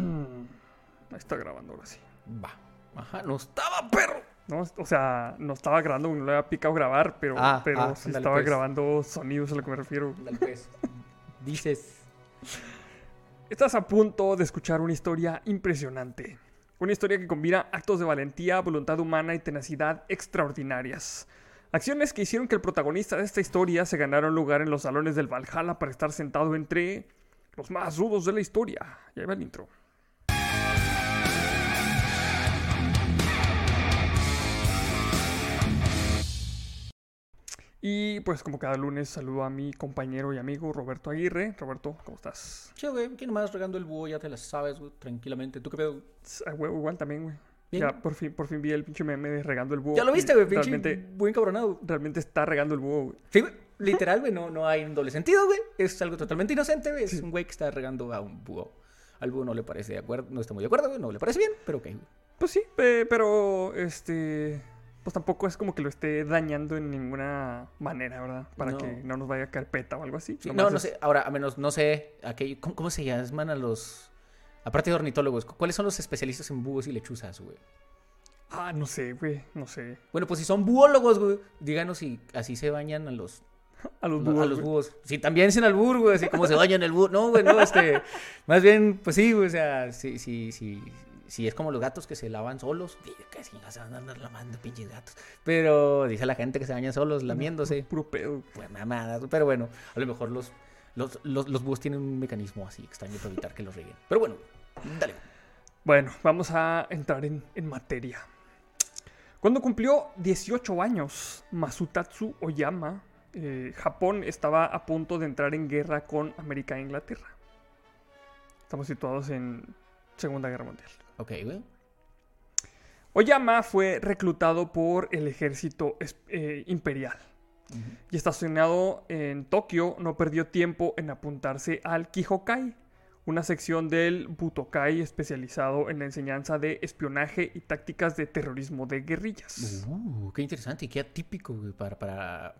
Está grabando ahora sí. Va. Ajá, no estaba, perro. No, o sea, no estaba grabando, no le había picado grabar, pero, Ah, pero ah, sí estaba pues. grabando sonidos a lo que me refiero. Pues. Dices. Estás a punto de escuchar una historia impresionante. Una historia que combina actos de valentía, voluntad humana y tenacidad extraordinarias. Acciones que hicieron que el protagonista de esta historia se ganara un lugar en los salones del Valhalla para estar sentado entre los más rudos de la historia. Y ahí va el intro. Y pues como cada lunes saludo a mi compañero y amigo Roberto Aguirre. Roberto, ¿cómo estás? Che, güey, ¿quién más regando el búho? Ya te la sabes, güey, tranquilamente. ¿Tú qué pedo? A huevo igual también, güey. Bien. Ya por fin, por fin vi el pinche meme de regando el búho. Ya lo viste, güey, pinche Realmente, buen cabronado. realmente está regando el búho, güey. Sí, güey. Literal, güey, no, no hay un doble sentido, güey. Es algo totalmente inocente, güey. Es un güey que está regando a un búho. Al búho no le parece de acuerdo, no está muy de acuerdo, güey. No le parece bien, pero ok. Pues sí, pe- pero este. Pues tampoco es como que lo esté dañando en ninguna manera, ¿verdad? Para No. que no nos vaya a carpeta o algo así. Sí, no, no es- sé. Ahora, a menos, no sé. Aquello, ¿cómo, ¿Cómo se llaman a los. Aparte de ornitólogos, ¿cuáles son los especialistas en búhos y lechuzas, güey? Ah, no sé, güey. No sé. Bueno, pues si son buólogos, güey, díganos si así se bañan a los, A los a búhos. los güey. búhos. Sí, también sin albur, güey, así como se bañan el búho. No, güey, no, este. Más bien, pues sí, güey, o sea, sí, sí, sí. Si es como los gatos que se lavan solos, que sí, se van a andar lavando pinches gatos. Pero dice la gente que se bañan solos, lamiéndose. Puro pedo. Pues mamadas, pero bueno, a lo mejor los, los, los, los búhos tienen un mecanismo así extraño para evitar que los rieguen. Pero bueno, dale. Bueno, vamos a entrar en, en materia. Cuando cumplió 18 años, Masutatsu Oyama, eh, Japón estaba a punto de entrar en guerra con América e Inglaterra. Estamos situados en Segunda Guerra Mundial. Ok, güey. Oyama fue reclutado por el ejército eh, imperial y estacionado en Tokio no perdió tiempo en apuntarse al Kihokai, una sección del Butokai especializado en la enseñanza de espionaje y tácticas de terrorismo de guerrillas. Uh, qué interesante y qué atípico, güey, para, para...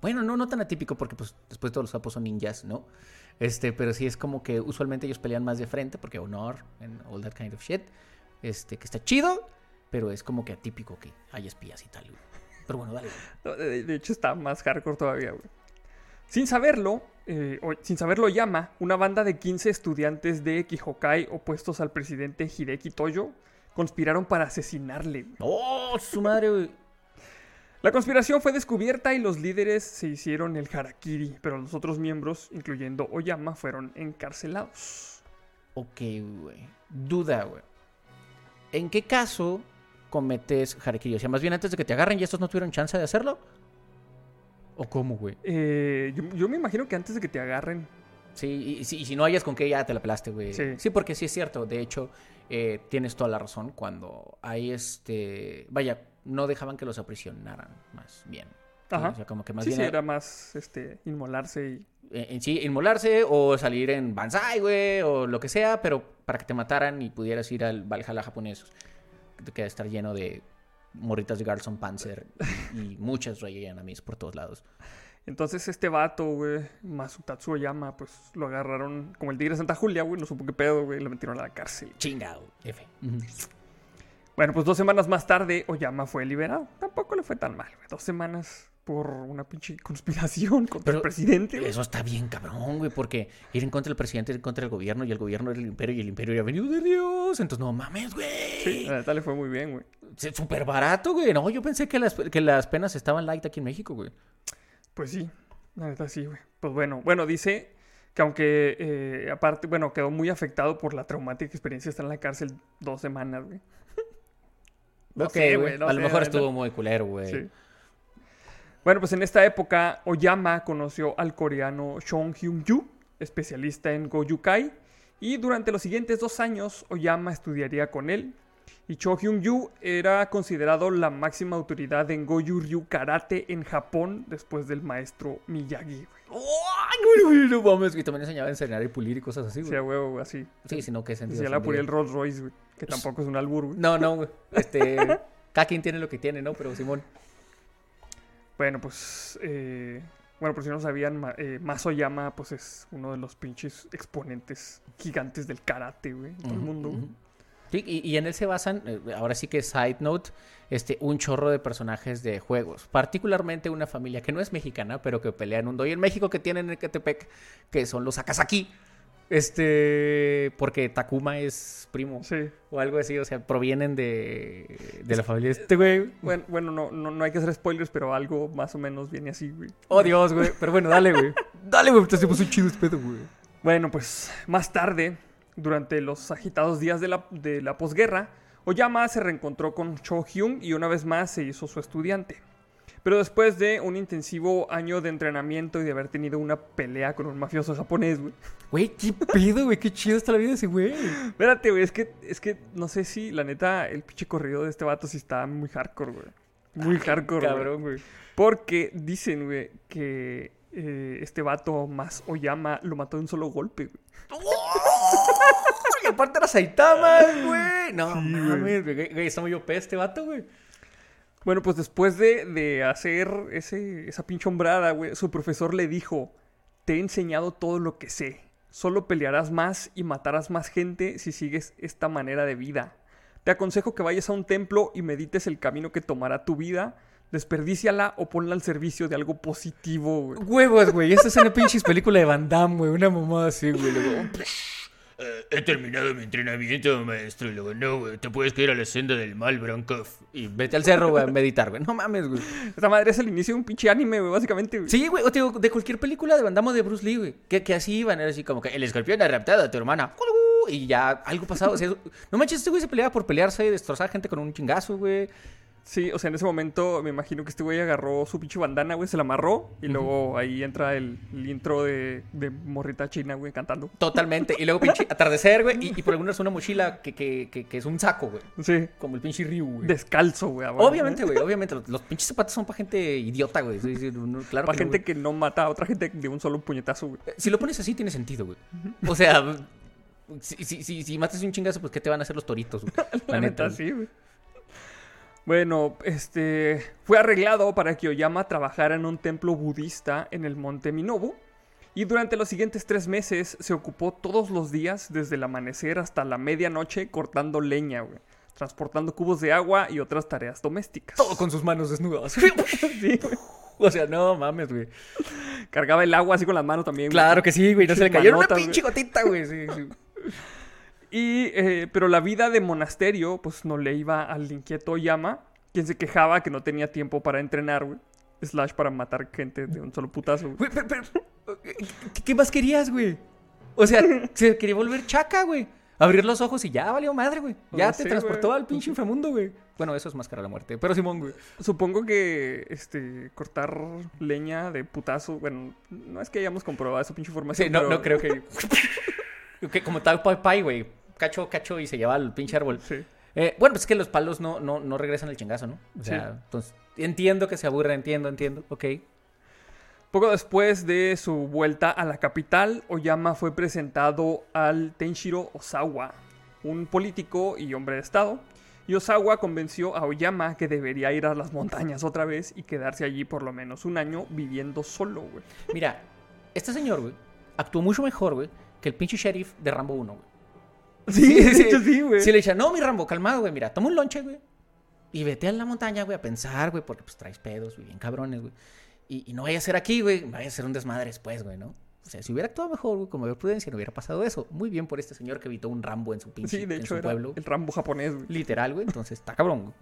Bueno, no, no tan atípico porque pues después todos los sapos son ninjas, ¿no? Este, pero sí es como que usualmente ellos pelean más de frente porque honor and all that kind of shit. Este, que está chido, pero es como que atípico que hay espías y tal, güey. Pero bueno, dale. No, De, de hecho está más hardcore todavía, güey. Sin saberlo, eh, o- sin saberlo Oyama, una banda de 15 estudiantes de Kihokai opuestos al presidente Hideki Toyo conspiraron para asesinarle. güey. ¡Oh, su madre, güey! La conspiración fue descubierta y los líderes se hicieron el harakiri, pero los otros miembros, incluyendo Oyama, fueron encarcelados. Ok, güey. Duda, güey. ¿En qué caso cometes harakiri? O sea, más bien antes de que te agarren y estos no tuvieron chance de hacerlo. ¿O cómo, güey? Eh, yo, yo me imagino que antes de que te agarren, Sí, y, si- y si no hayas con qué, ya te la pelaste, güey. Sí. porque sí es cierto. De hecho, eh, tienes toda la razón. Cuando hay este. Vaya, no dejaban que los aprisionaran, más bien. Sí, Ajá. O sea, como que más sí, bien sí, era más este, inmolarse y... en sí, inmolarse o salir en Banzai, güey, o lo que sea, pero para que te mataran y pudieras ir al Valhalla japonés, que debe estar lleno de morritas de Garson Panzer y muchas Enemies por todos lados. Entonces este vato, güey, Masutatsu Oyama, pues lo agarraron como el tigre de Santa Julia, güey, no supo qué pedo, güey, lo metieron a la cárcel. Chingado, F. Bueno, pues dos semanas más tarde, Oyama fue liberado. Tampoco le fue tan mal, güey. Dos semanas por una pinche conspiración contra Pero el presidente. güey. Eso está bien cabrón, güey, porque ir en contra del presidente, ir en contra del gobierno, y el gobierno era el imperio, y el imperio era venido de Dios. Entonces, no mames, güey. Sí, la neta le fue muy bien, güey. Súper barato, güey. No, yo pensé que las, que las penas estaban light aquí en México, güey. Pues sí, la neta sí, güey. Pues bueno, bueno, dice que aunque eh, aparte, bueno, quedó muy afectado por la traumática experiencia de estar en la cárcel dos semanas, güey. No Ok, sé, güey, no A lo mejor estuvo muy culero, güey. Sí. Bueno, pues en esta época Oyama conoció al coreano Chong Hyun-yu, especialista en Gojukai, y durante los siguientes dos años Oyama estudiaría con él. Y Cho Hyun-yu era considerado la máxima autoridad en Goju Ryu Karate en Japón después del maestro Miyagi, güey. ¡Ay, güey, güey, no mames! Y también enseñaba a enseñar y pulir y cosas así, güey. huevo, güey, así. Sí, sino que sentido. Decía la ofendido. el Rolls Royce, güey. Que tampoco es un albur, güey. No, no, güey. Este. cada quien tiene lo que tiene, ¿no? Pero Simón. Bueno, pues eh, Bueno, por si no sabían, Ma- eh, Mas Oyama, pues es uno de los pinches exponentes gigantes del karate, güey, en todo el mundo. Sí, y, y en él se basan, eh, ahora sí que side note, este, un chorro de personajes de juegos. Particularmente una familia que no es mexicana, pero que pelea en un doy en México que tienen en Ecatepec, que son los Akasaki. Este, porque Takuma es primo Sí. o algo así, o sea, provienen de, de la familia de este güey. Bueno, bueno no, no, no hay que hacer spoilers, pero algo más o menos viene así, güey. Oh, Dios, güey. Pero bueno, dale, güey. Dale, güey. Te puso chido este pedo, güey. Bueno, pues más tarde, durante los agitados días de la, de la posguerra, Oyama se reencontró con Cho Hyun y una vez más se hizo su estudiante. Pero después de un intensivo año de entrenamiento y de haber tenido una pelea con un mafioso japonés, güey. Güey, qué pedo, güey. Qué chido está la vida de ese güey. Espérate, güey, es que, es que no sé si, la neta, el pinche corrido de este vato sí está muy hardcore, güey. Muy hardcore, güey. Cabrón, güey. Porque dicen, güey, que eh, este vato más Oyama lo mató de un solo golpe, güey. Y aparte era Saitama, güey. No Sí, mames, güey. Güey, está muy OP este vato, güey. Bueno, pues después de, de hacer ese, esa pinche hombrada, güey, su profesor le dijo, te he enseñado todo lo que sé. Solo pelearás más y matarás más gente si sigues esta manera de vida. Te aconsejo que vayas a un templo y medites el camino que tomará tu vida. Desperdíciala o ponla al servicio de algo positivo, güey. Huevos, güey. Esta es una pinche película de Van Damme, güey. Una mamada así, güey. Eh, he terminado mi entrenamiento, maestro. Y luego, no, güey, te puedes caer a la senda del mal, Brankov. Y vete al cerro, güey, a meditar, güey. No mames, güey. Esta madre es el inicio de un pinche anime, güey, básicamente. güey. Sí, güey. O te digo, de cualquier película de o de Bruce Lee, güey. Que, que así iban, era así como que el escorpión ha raptado a tu hermana. Y ya algo pasado. O sea, no manches, este güey se peleaba por pelearse y destrozar gente con un chingazo, güey. Sí, o sea, en ese momento me imagino que este güey agarró su pinche bandana, güey, se la amarró y luego ahí entra el, el intro de, de morrita china, güey, cantando. Totalmente. Y luego pinche atardecer, güey. Y, y por algunas una mochila que, que, que, que es un saco, güey. Sí. Como el pinche Ryu, güey. Descalzo, güey. Obviamente, güey, obviamente. Los, los pinches zapatos son para gente idiota, güey. Claro Para no, gente que no mata a otra gente de un solo puñetazo, güey. Eh, Si lo pones así, tiene sentido, güey. O sea, si, si, si, si matas un chingazo, pues ¿qué te van a hacer los toritos, güey? La neta, sí, güey. Bueno, este fue arreglado para que Oyama trabajara en un templo budista en el monte Minobu. Y durante los siguientes tres meses se ocupó todos los días, desde el amanecer hasta la medianoche, cortando leña, güey. Transportando cubos de agua y otras tareas domésticas. Todo con sus manos desnudas. Sí, güey. o sea, no mames, güey. Cargaba el agua así con las manos también. güey. Claro que sí, güey. No se le cayó una pinche gotita, güey. Sí, sí. Y, eh, pero la vida de monasterio, pues no le iba al inquieto Oyama, quien se quejaba que no tenía tiempo para entrenar, güey. Slash para matar gente de un solo putazo, güey. Pero, pero, ¿qué, más querías, güey? O sea, se quería volver chaca, güey. Abrir los ojos y ya valió madre, güey. Ya No te sé, transportó güey. al pinche inframundo, güey. Bueno, eso es máscara de la muerte. Pero Simón, güey. Supongo que este cortar leña de putazo, bueno, no es que hayamos comprobado esa pinche información. Sí, no, pero- no creo que. que como tal Pai Pai, güey. Cacho, cacho y se lleva al pinche árbol. Sí. Eh, bueno, pues es que los palos no, no, no regresan el chingazo, ¿no? O Sí. sea, entonces. Entiendo que se aburre, entiendo, entiendo. Ok. Poco después de su vuelta a la capital, Oyama fue presentado al Tenshiro Osawa, un político y hombre de estado. Y Osawa convenció a Oyama que debería ir a las montañas otra vez y quedarse allí por lo menos un año viviendo solo, güey. Mira, este señor, güey, actuó mucho mejor, güey, que el pinche sheriff de Rambo 1, güey. Sí, de hecho sí, güey. Sí, le decía, no, mi Rambo, calmado, güey, mira, toma un lonche, güey. Y vete a la montaña, güey, a pensar, güey, porque pues traes pedos, güey, bien cabrones, güey. Y, y no vaya a ser aquí, güey, vaya a ser un desmadre después, güey, ¿no? O sea, si hubiera actuado mejor, güey, con mayor prudencia, no hubiera pasado eso. Muy bien por este señor que evitó un Rambo en su pinche Sí, de en hecho su era pueblo. el Rambo japonés, güey. Literal, güey, entonces está cabrón, güey.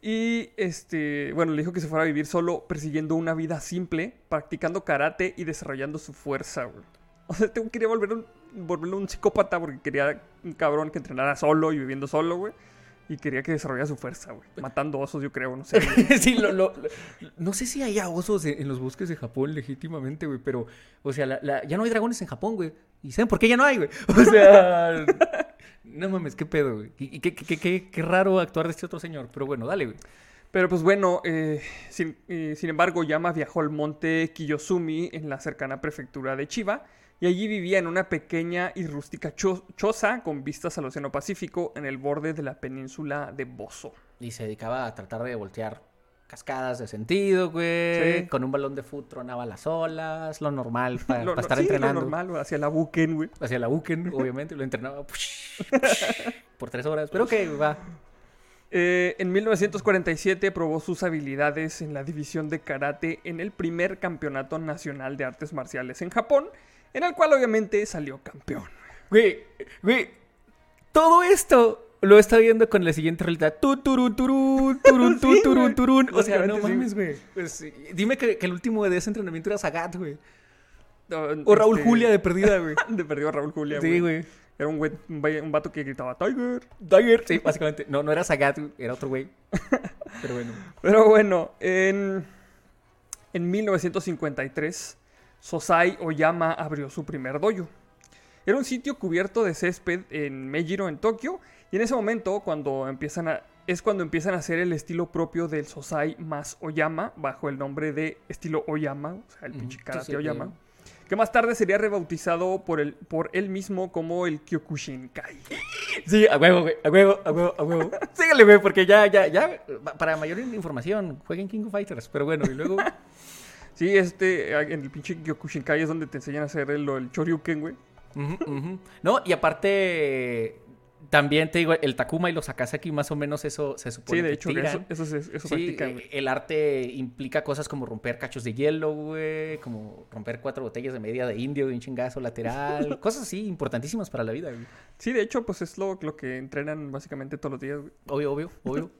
Y este, bueno, le dijo que se fuera a vivir solo, persiguiendo una vida simple, practicando karate y desarrollando su fuerza, güey. O sea, este quería volver un, volverlo un psicópata porque quería un cabrón que entrenara solo y viviendo solo, güey. Y quería que desarrollara su fuerza, güey. Matando osos, yo creo, no sé. güey. sí, lo, lo- lo- no sé si hay osos en, en los bosques de Japón legítimamente, güey, pero, o sea, la- la- ya no hay dragones en Japón, güey. ¿Y saben por qué ya no hay, güey? O sea, no mames, qué pedo, güey. Y, qué- qué- qué- qué raro actuar de este otro señor, pero bueno, dale, güey. Pero pues bueno, eh, sin, eh, sin embargo, Yama viajó al monte Kiyosumi en la cercana prefectura de Chiba y allí vivía en una pequeña y rústica cho- choza con vistas al Océano Pacífico en el borde de la península de Bozo. Y se dedicaba a tratar de voltear cascadas de sentido, güey. Sí. Con un balón de fútbol tronaba las olas, lo normal para Lo- estar sí, lo entrenando. normal, hacia la buquen, güey. Hacia la Buken, obviamente, lo entrenaba por tres horas. Pero ok, va. Eh, en 1947 probó sus habilidades en la división de karate en el primer campeonato nacional de artes marciales en Japón, en el cual obviamente salió campeón. Güey, güey, todo esto lo está viendo con la siguiente realidad. Tu, turun, turun, turun, tu, turun, güey. turun. O sea, no mames, güey. Pues, dime que, que el último de ese entrenamiento era Sagat, güey. O Raúl Julia de perdida, güey. De perdió a Raúl Julia, Sí, güey. Era un, güey, un, güey- vato que gritaba Tiger. Dagger. Sí, básicamente. No, no era Sagat, güey, era otro güey. Pero bueno. Pero bueno, en, en 1953, Sosai Oyama abrió su primer dojo. Era un sitio cubierto de césped en Meijiro, en Tokio, y en ese momento cuando empiezan a, es cuando empiezan a hacer el estilo propio del Sosai más Oyama, bajo el nombre de estilo Oyama, o sea, el Sí, karate sí, Oyama, que más tarde sería rebautizado por, el, por él mismo como el Kyokushinkai. Sí, a huevo, güey. A huevo, a huevo, a huevo. Sígale, güey, porque ya, ya, ya. Para mayor información, jueguen King of Fighters. Pero bueno, y luego. Sí, este, en el pinche Kyokushinkai es donde te enseñan a hacer el, el Choryuken, güey. No, y aparte. También te digo, el Takuma y los Akasaki, más o menos eso se supone Sí, de que hecho, tiran. eso, eso, se- eso Sí, practican, el arte implica cosas como romper cachos de hielo, güey, como romper cuatro botellas de media de indio de un chingazo lateral, cosas así importantísimas para la vida, güey. Sí, de hecho, pues es lo, lo que entrenan básicamente todos los días, güey. Obvio, obvio, obvio.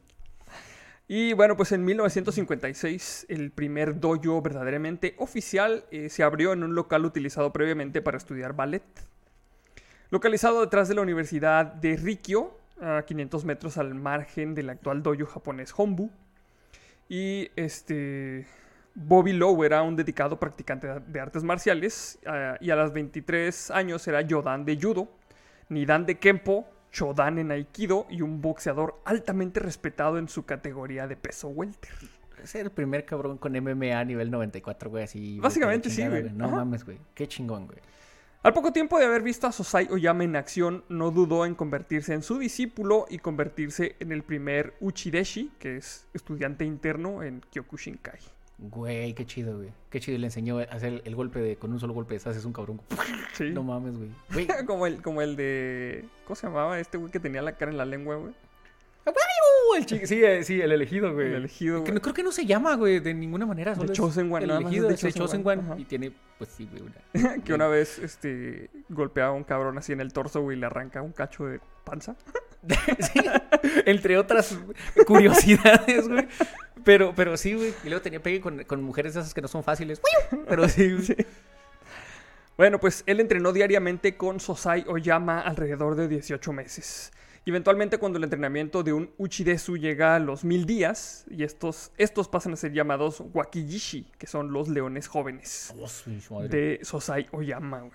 Y bueno, pues en 1956 el primer dojo verdaderamente oficial eh, se abrió en un local utilizado previamente para estudiar ballet. Localizado detrás de la Universidad de Rikyo, a 500 metros al margen del actual dojo japonés Hombu. Y este Bobby Lowe era un dedicado practicante de- artes marciales ah, y a los 23 años era Yodan de judo, Nidan de kempo, Shodan en aikido y un boxeador altamente respetado en su categoría de peso welter. Es el primer cabrón con MMA a nivel 94, güey, así. Básicamente sí, güey. No Ajá. mames, güey. Qué chingón, güey. Al poco tiempo de haber visto a Sosai Oyama en acción, no dudó en convertirse en su discípulo y convertirse en el primer Uchideshi, que es estudiante interno en Kyokushinkai. Güey, qué chido, güey. Qué chido. Y le enseñó a hacer el, golpe de. Con un solo golpe deshaces un cabrón. Sí. No mames, güey. Güey. como, el, como el de... ¿Cómo se llamaba este güey que tenía la cara en la lengua, güey? El chi- sí, eh, sí, el elegido, güey. El elegido, Que güey. no, creo que no se llama, güey, de ninguna manera. De solo es Chosen One, El es elegido de es de Chosen One. Y tiene, pues sí, güey, una. que una vez este, golpeaba a un cabrón así en el torso, güey, y le arranca un cacho de panza. Sí, entre otras curiosidades, güey. Pero, pero sí, güey. Y luego tenía pegue con, con mujeres esas que no son fáciles. Pero sí, güey. Bueno, pues él entrenó diariamente con Sosai Oyama alrededor de 18 meses. Y eventualmente cuando el entrenamiento de un Uchidesu llega a los mil días, y estos, estos pasan a ser llamados Wakijishi, que son los leones jóvenes Oh, de Sosai Oyama. güey.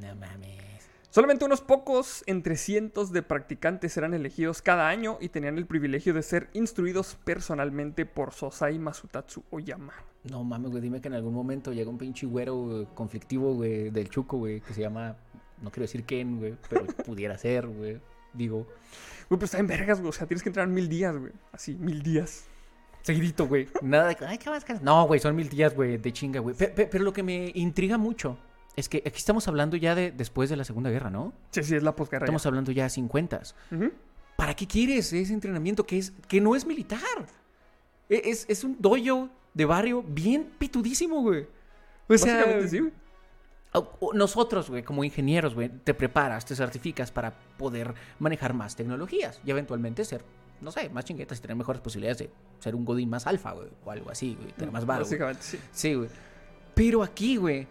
No mames. Solamente unos pocos entre cientos de practicantes eran elegidos cada año y tenían el privilegio de ser instruidos personalmente por Sosai Masutatsu Oyama. No mames, güey. Dime que en algún momento llega un pinche güero conflictivo, güey, del Chuco, güey, que se llama. No quiero decir quién, güey, pero pudiera ser, güey. Digo. Güey, pero está en vergas, güey. O sea, tienes que entrenar mil días, güey. Así, mil días. Seguidito, güey. Nada de ay, qué más ganas. No, güey, son mil días, güey, de chinga, güey. Pe- pe- Pero, lo que me intriga mucho es que aquí estamos hablando ya de después de la Segunda Guerra, ¿no? Sí, sí, es la posguerra. ya. Estamos hablando ya de 50. Ujú. ¿Para qué quieres ese entrenamiento que, es, que no es militar? E- Es, es un dojo de barrio bien pitudísimo, güey. O sea, Básicamente sí, nosotros, güey, como ingenieros, güey, te preparas, te certificas para poder manejar más tecnologías y eventualmente ser, no sé, más chinguetas y tener mejores posibilidades de ser un godín más alfa, güey, o algo así, güey, tener más varo. güey. Básicamente sí. Sí, güey. Pero aquí, güey,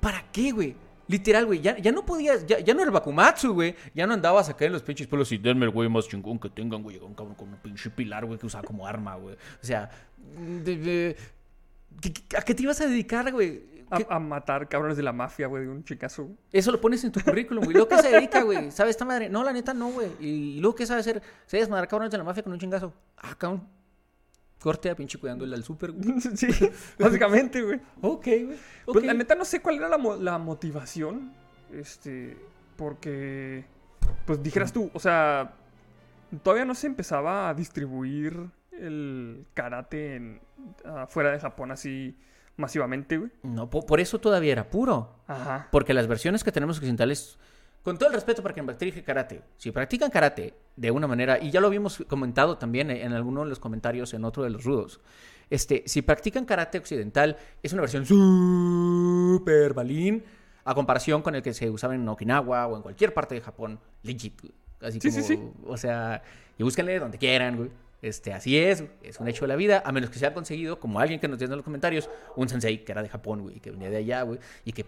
¿para qué, güey? Literal, güey, ya, ya no podías, ya, ya no era el Bakumatsu, güey. Ya no andabas acá en los pinches pelos y denme el güey más chingón que tengan, güey. Un cabrón con un pinche pilar, güey, que usaba como arma, güey. O sea, de- de- ¿qué- qué- ¿a qué te ibas a dedicar, güey? ¿Qué- A, a matar cabrones de la mafia, güey, de un chicazo. Eso lo pones en tu currículum, güey. ¿Luego qué se dedica, güey? ¿Sabe esta madre? No, la neta no, güey. ¿Y luego qué sabe hacer? ¿Se desmadrar cabrones de la mafia con un chingazo? Ah, cabrón. Corte a pinche cuidándole al súper, güey. sí, básicamente, güey. Ok, güey. Pues la neta no sé cuál era la, mo- la motivación. Este. Porque. Pues dijeras tú, o sea. Todavía no se empezaba a distribuir el karate en, ah, fuera de Japón así masivamente, güey. No, po- por eso todavía era puro. Ajá. Porque las versiones que tenemos occidentales, con todo el respeto para quien practique karate, si practican karate de una manera, y ya lo habíamos comentado también en alguno de los comentarios en otro de los rudos, este, si practican karate occidental, es una versión super balín a comparación con el que se usaba en Okinawa o en cualquier parte de Japón, legit. Así Sí, como, sí, sí. o sea, y búsquenle donde quieran, güey. Este, así es, es un hecho de la vida, a menos que se haya conseguido, como alguien que nos dice en los comentarios, un sensei que era de Japón, güey, que venía de allá, güey, y que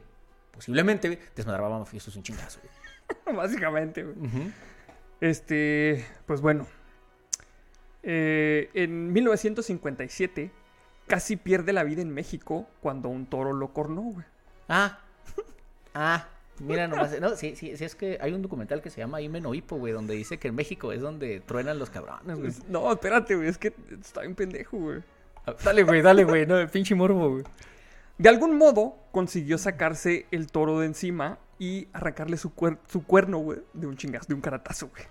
posiblemente desmadraba mafiosos un chingazo, güey. Básicamente, güey. Este, pues bueno. Eh, en 1957 casi pierde la vida en México cuando un toro lo cornó, güey. Ah, ah, mira nomás, no, sí, sí, sí, es que hay un documental que se llama Ime no Hippo, güey, donde dice que en México es donde truenan los cabrones, güey. No, espérate, güey, es que está bien pendejo, güey. Ah, Dale, güey, dale, güey, no, pinche morbo, güey. De algún modo consiguió sacarse el toro de encima y arrancarle su, cuer- su cuerno, güey, de un chingazo, de un caratazo, güey.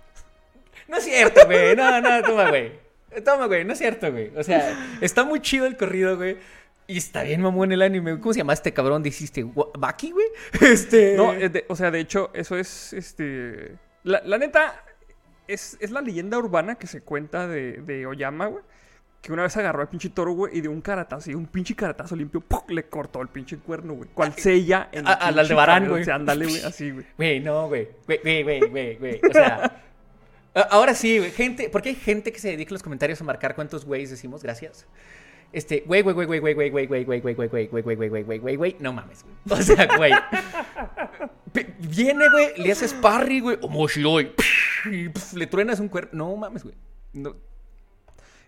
No es cierto, güey. No, no, toma, güey. Toma, güey. No es cierto, güey. O sea, está muy chido el corrido, güey. Y está bien mamón el anime. ¿Cómo se llama este cabrón? ¿Dijiste Baki, güey? Este... No, de- o sea, de hecho, eso es, este... La, la neta, es, es la leyenda urbana que se cuenta de, de Oyama, güey. Que una vez agarró al pinche toro, güey, y de un caratazo, y un pinche caratazo limpio, ¡pum! le cortó el pinche cuerno, güey. Cual sella en a- el al Aldebarán, güey. o sea, ándale, güey, así, güey. Güey, no, güey. Güey, güey, güey, güey, güey. O sea... Ahora sí, güey. Gente... Porque hay gente que se dedica en los comentarios a marcar cuántos güeyes decimos. Gracias. Este, güey, güey, güey, güey, güey, güey, güey, güey, güey, güey, güey, güey, güey, güey, güey, güey, güey, güey, güey, no mames, güey. O sea, güey. Viene, güey, le haces parry, güey, y pf, le truenas un cuerpo. No mames, güey. No.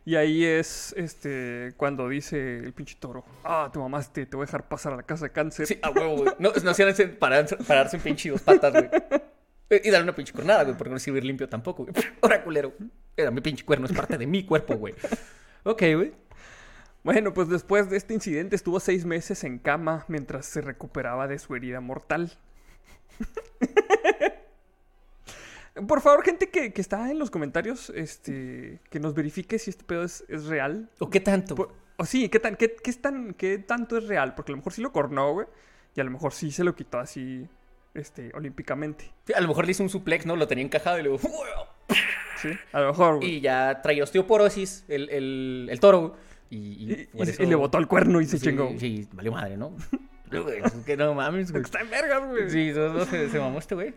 Y ahí es, este, cuando dice el pinche toro, ah, te mamaste, te voy a dejar pasar a la casa de cáncer. Sí, a huevo, güey. No, no se hacen pararse, pararse en pinche dos patas, güey. Y darle una pinche cornada, güey, porque no sirve ir limpio tampoco, güey. Ahora, culero. Era mi pinche cuerno, es parte de mi cuerpo, güey. Ok, güey. Bueno, pues después de este incidente estuvo seis meses en cama mientras se recuperaba de su herida mortal. Por favor, gente que, que está en los comentarios, este, que nos verifique si este pedo es, es real. ¿O qué tanto? Por- o sí, ¿qué, tan, qué, qué es tan, ¿qué tanto es real? Porque a lo mejor sí lo cornó, güey. Y a lo mejor sí se lo quitó así, este, olímpicamente. Sí, a lo mejor le hizo un suplex, ¿no? Lo tenía encajado y luego... Sí, a lo mejor, güey. Y ya traía osteoporosis el, el, el toro, güey. Y, y Y, por y- eso- y le botó el cuerno y se sí, chingó. Sí, valió madre, ¿no? Que no mames, güey. Está en vergas, güey. Sí, no, no, se, se mamó este güey.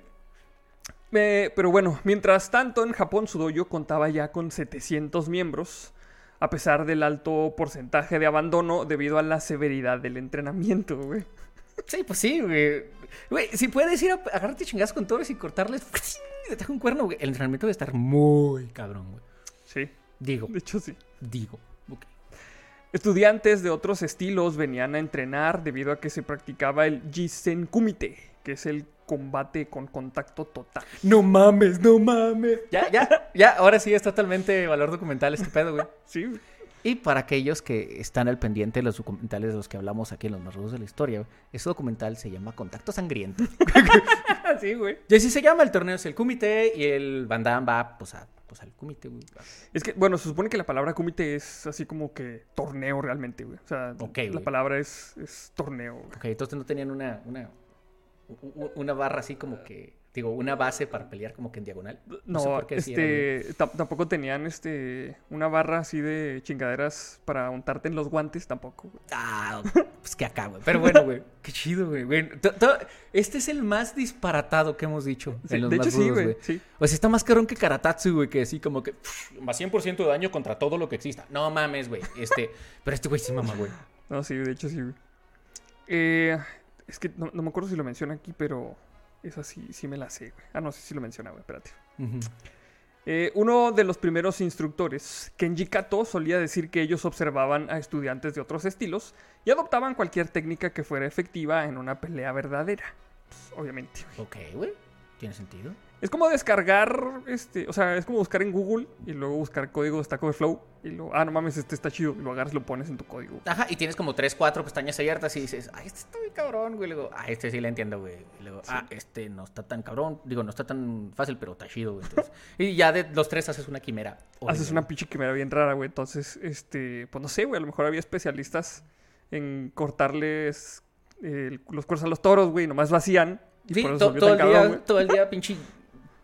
Eh, pero bueno, mientras tanto en Japón su dojo contaba ya con 700 miembros, a pesar del alto porcentaje de abandono debido a la severidad del entrenamiento, güey. Sí, pues sí, güey. Güey, si puedes ir a agarrarte chingadas con toros y cortarles le tajo un cuerno, güey. El entrenamiento debe estar muy cabrón, güey. Sí, Digo, de hecho sí. digo. Estudiantes de otros estilos venían a entrenar debido a que se practicaba el Jisen Kumite, que es el combate con contacto total. No mames, no mames. Ya, ya, ya. Ahora sí es totalmente valor documental este pedo, güey. Sí. Y para aquellos que están al pendiente de los documentales de los que hablamos aquí en los más rudos de la historia, güey, ese documental se llama Contacto Sangriento. sí, güey. Y así se llama, el torneo es el Kumite y el Van Damme va pues, a, pues al Kumite, güey. Es que, bueno, se supone que la palabra kumite es así como que torneo realmente, güey. O sea, la güey. palabra es, es torneo, güey. Ok, entonces no tenían una, una barra así como que, digo, una base para pelear como que en diagonal. No, sé por qué este, tam- tampoco tenían este una barra así de chingaderas para untarte en los guantes, tampoco. güey. Ah, pues que acá, güey. Pero bueno, güey. Qué chido, güey. güey. Este es el más disparatado que hemos dicho. Sí, en los de hecho más sí, rudos, güey. Sí. O sea, está más carón que Karatatsu, güey, que así como que pff, más 100% de daño contra todo lo que exista. No mames, güey. Este, pero este güey sí mama, güey. No, sí, de hecho sí, güey. Eh, es que no, no me acuerdo si lo menciona aquí, pero esa sí, sí me la sé, güey. Ah, no, sí, sí lo menciona, güey, espérate. Eh, uno de los primeros instructores, Kenji Kato, solía decir que ellos observaban a estudiantes de otros estilos y adoptaban cualquier técnica que fuera efectiva en una pelea verdadera. Pues, obviamente. güey. Ok, güey. ¿Tiene sentido? Es como descargar, este, o sea, es como buscar en Google y luego buscar código de Stack Overflow y luego, ah, no mames, este está chido, y lo agarras y lo pones en tu código. Ajá, y tienes como tres, cuatro pestañas abiertas y dices, ay, este está muy cabrón, güey. Y luego, ah, este sí le entiendo, güey. Y luego, ah, este no está tan cabrón. Digo, no está tan fácil, pero está chido, güey. Entonces, y ya de los tres haces una quimera. Haces una pinche quimera bien rara, güey. Entonces, este, pues no sé, güey, a lo mejor había especialistas en cortarles eh, los cuernos a los toros, güey, y nomás lo hacían. Y Sí, por eso to- todo, el cabrón, día, todo el día, pinche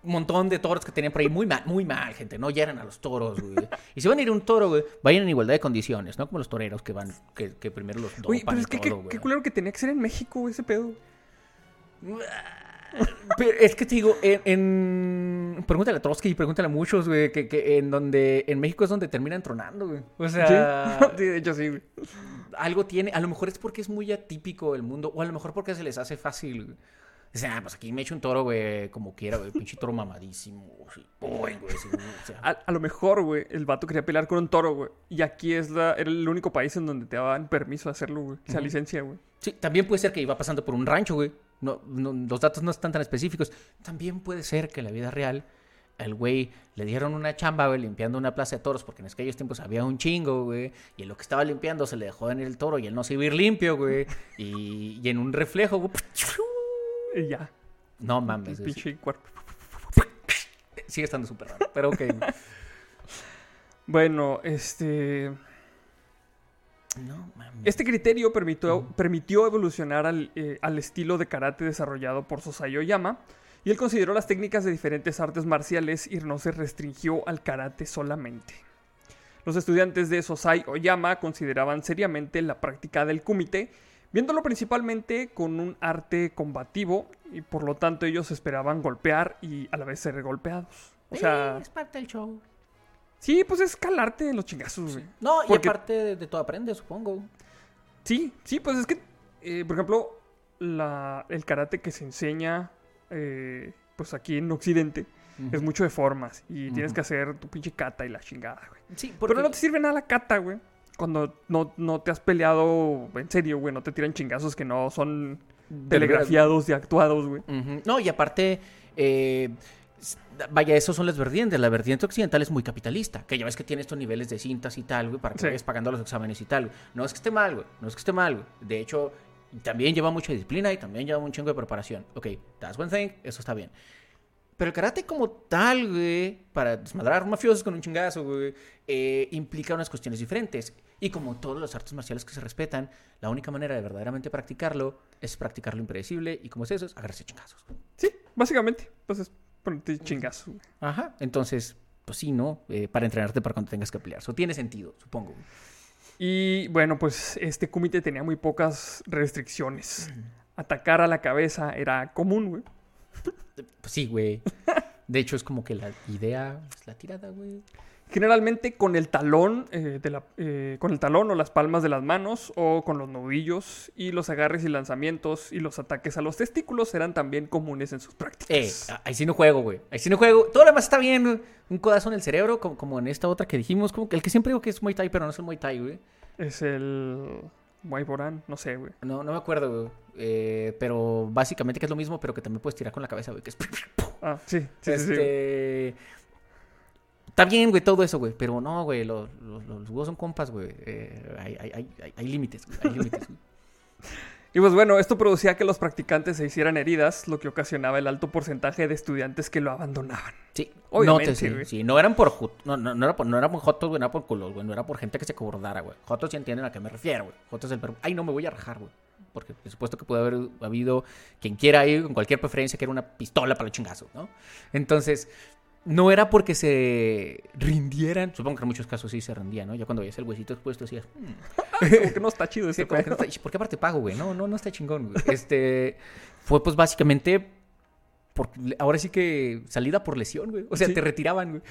montón de toros que tenían por ahí. Muy mal, muy mal, gente. No hieran a los toros, güey. Y si van a ir a un toro, güey, vayan en igualdad de condiciones, ¿no? Como los toreros que van, que, que primero los dopan Güey, pero es que qué, todo, qué culero que tenía que ser en México, ese pedo. Pero es que te digo, en, en- pregúntale a Trotsky y pregúntale a muchos, güey, que, que en donde en México es donde terminan tronando, güey. O sea, Sí, sí, de hecho sí, güey. algo tiene, a lo mejor es porque es muy atípico el mundo, o a lo mejor porque se les hace fácil, güey. O sea, pues aquí me echo un toro, güey, como quiera, güey, pinche toro mamadísimo, güey, o sea. A, a lo mejor, güey, el vato quería pelear con un toro, güey. Y aquí es la, era el único país en donde te daban permiso de hacerlo, güey. O sea, Ujú. licencia, güey. Sí, también puede ser que iba pasando por un rancho, güey. No, no, los datos no están tan específicos. También puede ser que en la vida real al güey le dieron una chamba, güey, limpiando una plaza de toros, porque en aquellos tiempos había un chingo, güey, y en lo que estaba limpiando se le dejó en el toro y él no se iba a ir limpio, güey, y, y en un reflejo, güey, Y ya. no El mames, sí, pinche cuerpo. sigue estando súper raro, pero ok. Bueno, este. No mames. Este criterio permitió, permitió evolucionar al, eh, al estilo de karate desarrollado por Sosai Oyama, y él consideró las técnicas de diferentes artes marciales y no se restringió al karate solamente. Los estudiantes de Sosai Oyama consideraban seriamente la práctica del kumite, viéndolo principalmente con un arte combativo, y por lo tanto ellos esperaban golpear y a la vez ser golpeados. O sea, es parte del show. sí, pues es calarte en los chingazos, güey. No, y aparte de, de todo aprende, supongo. Sí, sí, pues es que, eh, por ejemplo, la, el karate que se enseña, eh, pues aquí en Occidente, es mucho de formas y tienes que hacer tu pinche kata y la chingada, güey. Sí, porque... Pero no te sirve nada la kata, güey. Cuando no, no te has peleado en serio, güey, no te tiran chingazos que no son telegrafiados y actuados, güey. No, y aparte, eh, vaya, esos son las vertientes. La vertiente occidental es muy capitalista, que ya ves que tiene estos niveles de cintas y tal, güey, para que Sí. vayas pagando los exámenes y tal. güey. No es que esté mal, güey, no es que esté mal, güey. De hecho, también lleva mucha disciplina y también lleva un chingo de preparación. Ok, that's one thing, eso está bien. Pero el karate como tal, güey, para desmadrar mafiosos con un chingazo, güey, eh, implica unas cuestiones diferentes. Y como todas las artes marciales que se respetan, la única manera de verdaderamente practicarlo es practicar lo impredecible. ¿Y como es eso? Es agarrarse chingazos. Sí, básicamente. Pues es ponerte chingazos. Ajá. Entonces, pues sí, ¿no? Eh, para entrenarte para cuando tengas que pelear. Eso tiene sentido, supongo. Y bueno, pues este kumite tenía muy pocas restricciones. Atacar a la cabeza era común, güey. Pues sí, güey. De hecho, es como que la idea es la tirada, güey. Generalmente con el talón, eh, de la- eh, con el talón o las palmas de las manos o con los nudillos y los agarres y lanzamientos y los ataques a los testículos eran también comunes en sus Eh, prácticas. a- ahí sí no juego, güey. Ahí sí no juego. Todo lo demás está bien, güey. Un codazo en el cerebro, como, como en esta otra que dijimos. Como que el que siempre digo que es Muay Thai, pero no es el Muay Thai, güey. Es el Muay Boran, no sé, güey. No, no me acuerdo, güey. Eh, pero básicamente que es lo mismo, pero que también puedes tirar con la cabeza, güey. Que es... Ah, sí, sí, sí, sí. Está bien, güey, todo eso, güey. Pero no, güey, los, los, los huevos son compas, güey. Eh, hay, hay, hay, hay- hay límites, güey. Hay límites, güey. Y pues bueno, esto producía que los practicantes se hicieran heridas, lo que ocasionaba el alto porcentaje de estudiantes que lo abandonaban. Sí, Obviamente, güey. sí, no eran por no, no, no era por, no era por jotos, güey, no era por culos, güey, no era por gente que se cobardara, güey. Jotos sí entienden a qué me refiero, güey. Jotos es el verbo. Ay, no me voy a rajar, güey. Porque por supuesto que puede haber habido quien quiera ir con cualquier preferencia que era una pistola para el chingazo, ¿no? Entonces, no era porque se rindieran. Supongo que en muchos casos sí se rendían, ¿no? Ya cuando veías el huesito expuesto decías, "Hmm, Como que no está chido Sí, ese como que no pedo. está- ¿Por qué aparte pago, güey? No, no, no está chingón, güey. Este, fue pues básicamente, por, ahora sí que salida por lesión, güey. O sea, Sí. te retiraban, güey.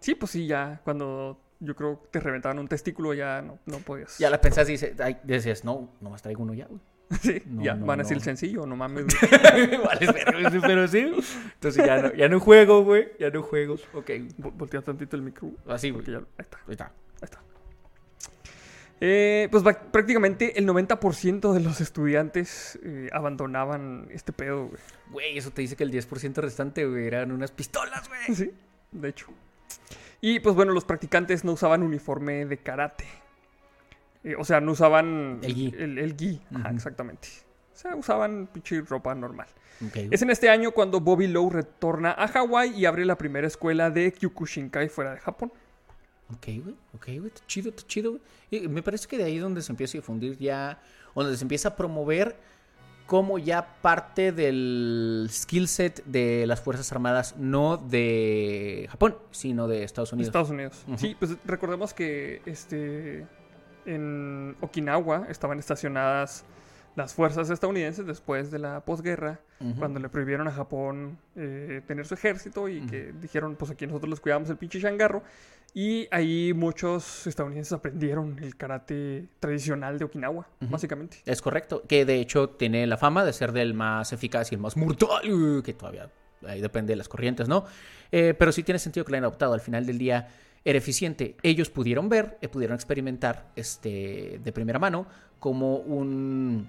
Sí, pues sí, ya cuando yo creo que te reventaban un testículo ya no, no podías. Ya la pensás y dices, ay, decías, no, nomás traigo uno ya, güey. Sí, No, ya no, van a decir no. el sencillo, no mames. güey. vale, pero, sí. Entonces ya no, ya no juego, güey. Ya no juego. Ok. Vol- Voltea tantito el micro. Así, güey. Porque ya, ahí está, Ahí está. ahí está. Eh, pues prácticamente el 90% de los estudiantes eh, abandonaban este pedo, güey. Güey, eso te dice que el 10% restante, güey, eran unas pistolas, güey. Sí, de hecho. Y pues bueno, los practicantes no usaban uniforme de karate. Eh, o sea, no usaban El gi. El, el gi, Ajá, Ujú. exactamente. O sea, usaban pinche ropa normal. Es en este año cuando Bobby Lowe retorna a Hawái y abre la primera escuela de Kyokushinkai fuera de Japón. Ok, güey, ok, güey, chido, chido, güey. Y me parece que de ahí es donde se empieza a difundir ya, donde se empieza a promover como ya parte del skill set de las Fuerzas Armadas, no de Japón, sino de Estados Unidos. Estados Unidos. Sí, pues recordemos que este en Okinawa estaban estacionadas las fuerzas estadounidenses después de la posguerra, cuando le prohibieron a Japón eh, tener su ejército y que dijeron, pues aquí nosotros les cuidamos el pinche changarro. Y ahí muchos estadounidenses aprendieron el karate tradicional de Okinawa, básicamente. Es correcto, que de hecho tiene la fama de ser del más eficaz y el más mortal, que todavía ahí depende de las corrientes, ¿no? Eh, pero sí tiene sentido que lo hayan adoptado. Al final del día era eficiente. Ellos pudieron ver, eh, pudieron experimentar este, de primera mano como un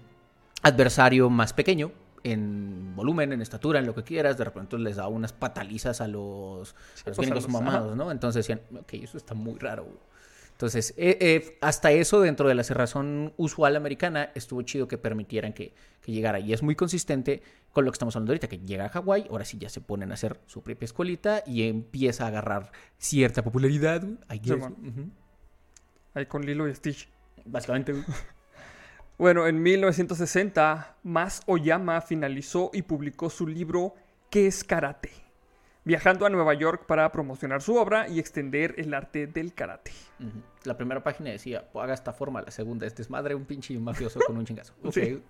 adversario más pequeño en volumen, en estatura, en lo que quieras, de repente les da unas patalizas a los, a los pues, a gringos los- mamados, ¿no? Entonces decían, ok, eso está muy raro. Entonces, eh, eh, hasta eso dentro de la cerrazón usual americana estuvo chido que permitieran que, que llegara. Y es muy consistente con lo que estamos hablando ahorita, que llega a Hawái, ahora sí ya se ponen a hacer su propia escuelita y empieza a agarrar cierta popularidad, ujú. Ahí con Lilo y Stitch. Básicamente. Bueno, en 1960, Mas Oyama finalizó y publicó su libro ¿Qué es karate? Viajando a Nueva York para promocionar su obra y extender el arte del karate. La primera página decía, "Pues haga esta forma, la segunda es desmadre, un pinche mafioso con un chingazo. Ok. Sí.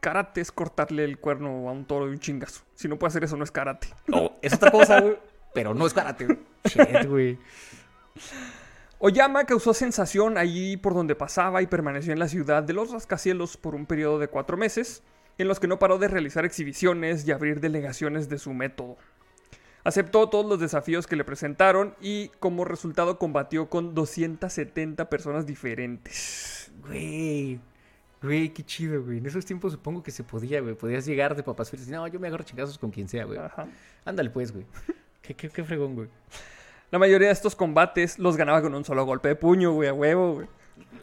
Karate es cortarle el cuerno a un toro de un chingazo. Si no puede hacer eso, no es karate. No, es otra cosa, güey. Pero no es karate. Shit, güey. Oyama causó sensación allí por donde pasaba y permaneció en la ciudad de los rascacielos por un periodo de cuatro meses, en los que no paró de realizar exhibiciones y abrir delegaciones de su método. Aceptó todos los desafíos que le presentaron y como resultado combatió con 270 personas diferentes. Güey. Güey, qué chido, güey. En esos tiempos supongo que se podía, güey. Podías llegar de papas fritas no, yo me agarro chingazos con quien sea, güey. Ajá. Ándale, pues, güey. Qué, qué, qué fregón, güey. La mayoría de estos combates los ganaba con un solo golpe de puño, güey, a huevo, güey.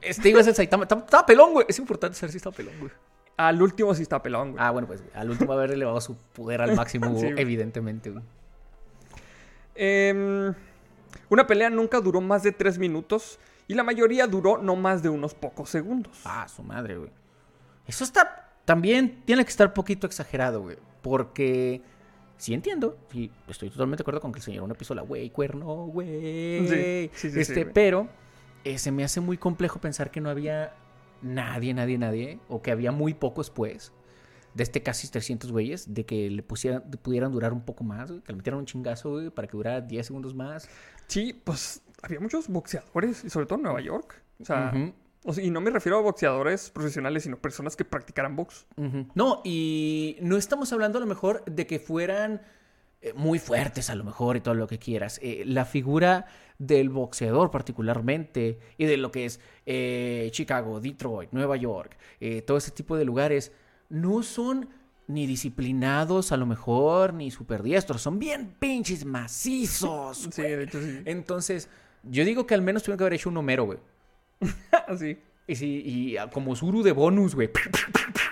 Este iba a ser Saitama. Estaba estaba pelón, güey. Es importante saber si estaba pelón, güey. Al último sí está pelón, güey. Ah, bueno, pues, güey. Al último haber elevado su poder al máximo, Sí, güey. evidentemente, güey. Em, una pelea nunca duró más de tres minutos y la mayoría duró no más de unos pocos segundos. Ah, su madre, güey. Eso está. También tiene que estar poquito exagerado, güey. Porque. Sí entiendo. Sí, estoy totalmente de acuerdo con que el señor una pistola, güey, cuerno, güey. Sí, sí, sí, este, pero eh, se me hace muy complejo pensar que no había nadie, nadie, nadie. O que había muy pocos, pues. De este casi 300 güeyes. De que le pusieran, pudieran durar un poco más, güey, Que le metieran un chingazo, güey. Para que durara 10 segundos más. Sí, pues había muchos boxeadores, y sobre todo en Nueva York. O sea, Ujú. o sea, y no me refiero a boxeadores profesionales, sino personas que practicaran box. No, y no estamos hablando a lo mejor de que fueran eh, muy fuertes a lo mejor y todo lo que quieras. Eh, la figura del boxeador particularmente y de lo que es eh, Chicago, Detroit, Nueva York, eh, todo ese tipo de lugares, no son ni disciplinados a lo mejor, ni superdiestros, son bien pinches macizos. Sí, de hecho sí. Entonces, yo digo que al menos tuvieron que haber hecho un Homero, güey. Así. Y, sí, y como Zuru de bonus, güey.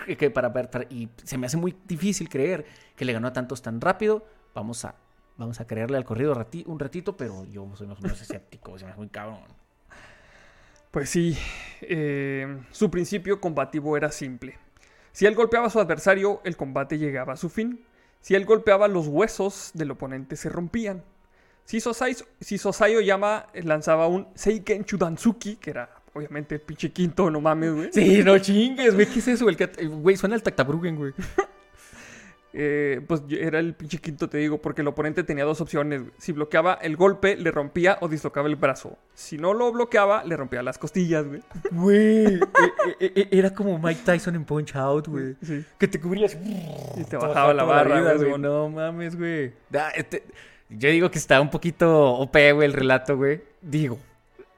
Y que para, para- para- y se me hace muy difícil creer que le ganó a tantos tan rápido. Vamos a, vamos a creerle al corrido rati- un ratito, pero yo soy más o menos escéptico. Se me hace muy cabrón. Pues sí, eh, su principio combativo era simple. Si él golpeaba a su adversario, el combate llegaba a su fin. Si él golpeaba los huesos del oponente, se rompían. Si Sosai, si Sosai Oyama lanzaba un Seiken Chudansuki, que era obviamente el pinche quinto, no mames, güey. Sí, no chingues, güey. ¿Qué es eso? El cat- Güey, suena el Tactabrugen, güey. Eh, pues era el pinche quinto, te digo, porque el oponente tenía dos opciones. Si bloqueaba el golpe, le rompía o dislocaba el brazo. Si no lo bloqueaba, le rompía las costillas, güey. Güey. eh, eh, eh, era como Mike Tyson en Punch Out, güey. Sí. Que te cubrías. Y te bajaba la barra, güey. No mames, güey. Este- yo digo que está un poquito OP, güey, el relato, güey. Digo.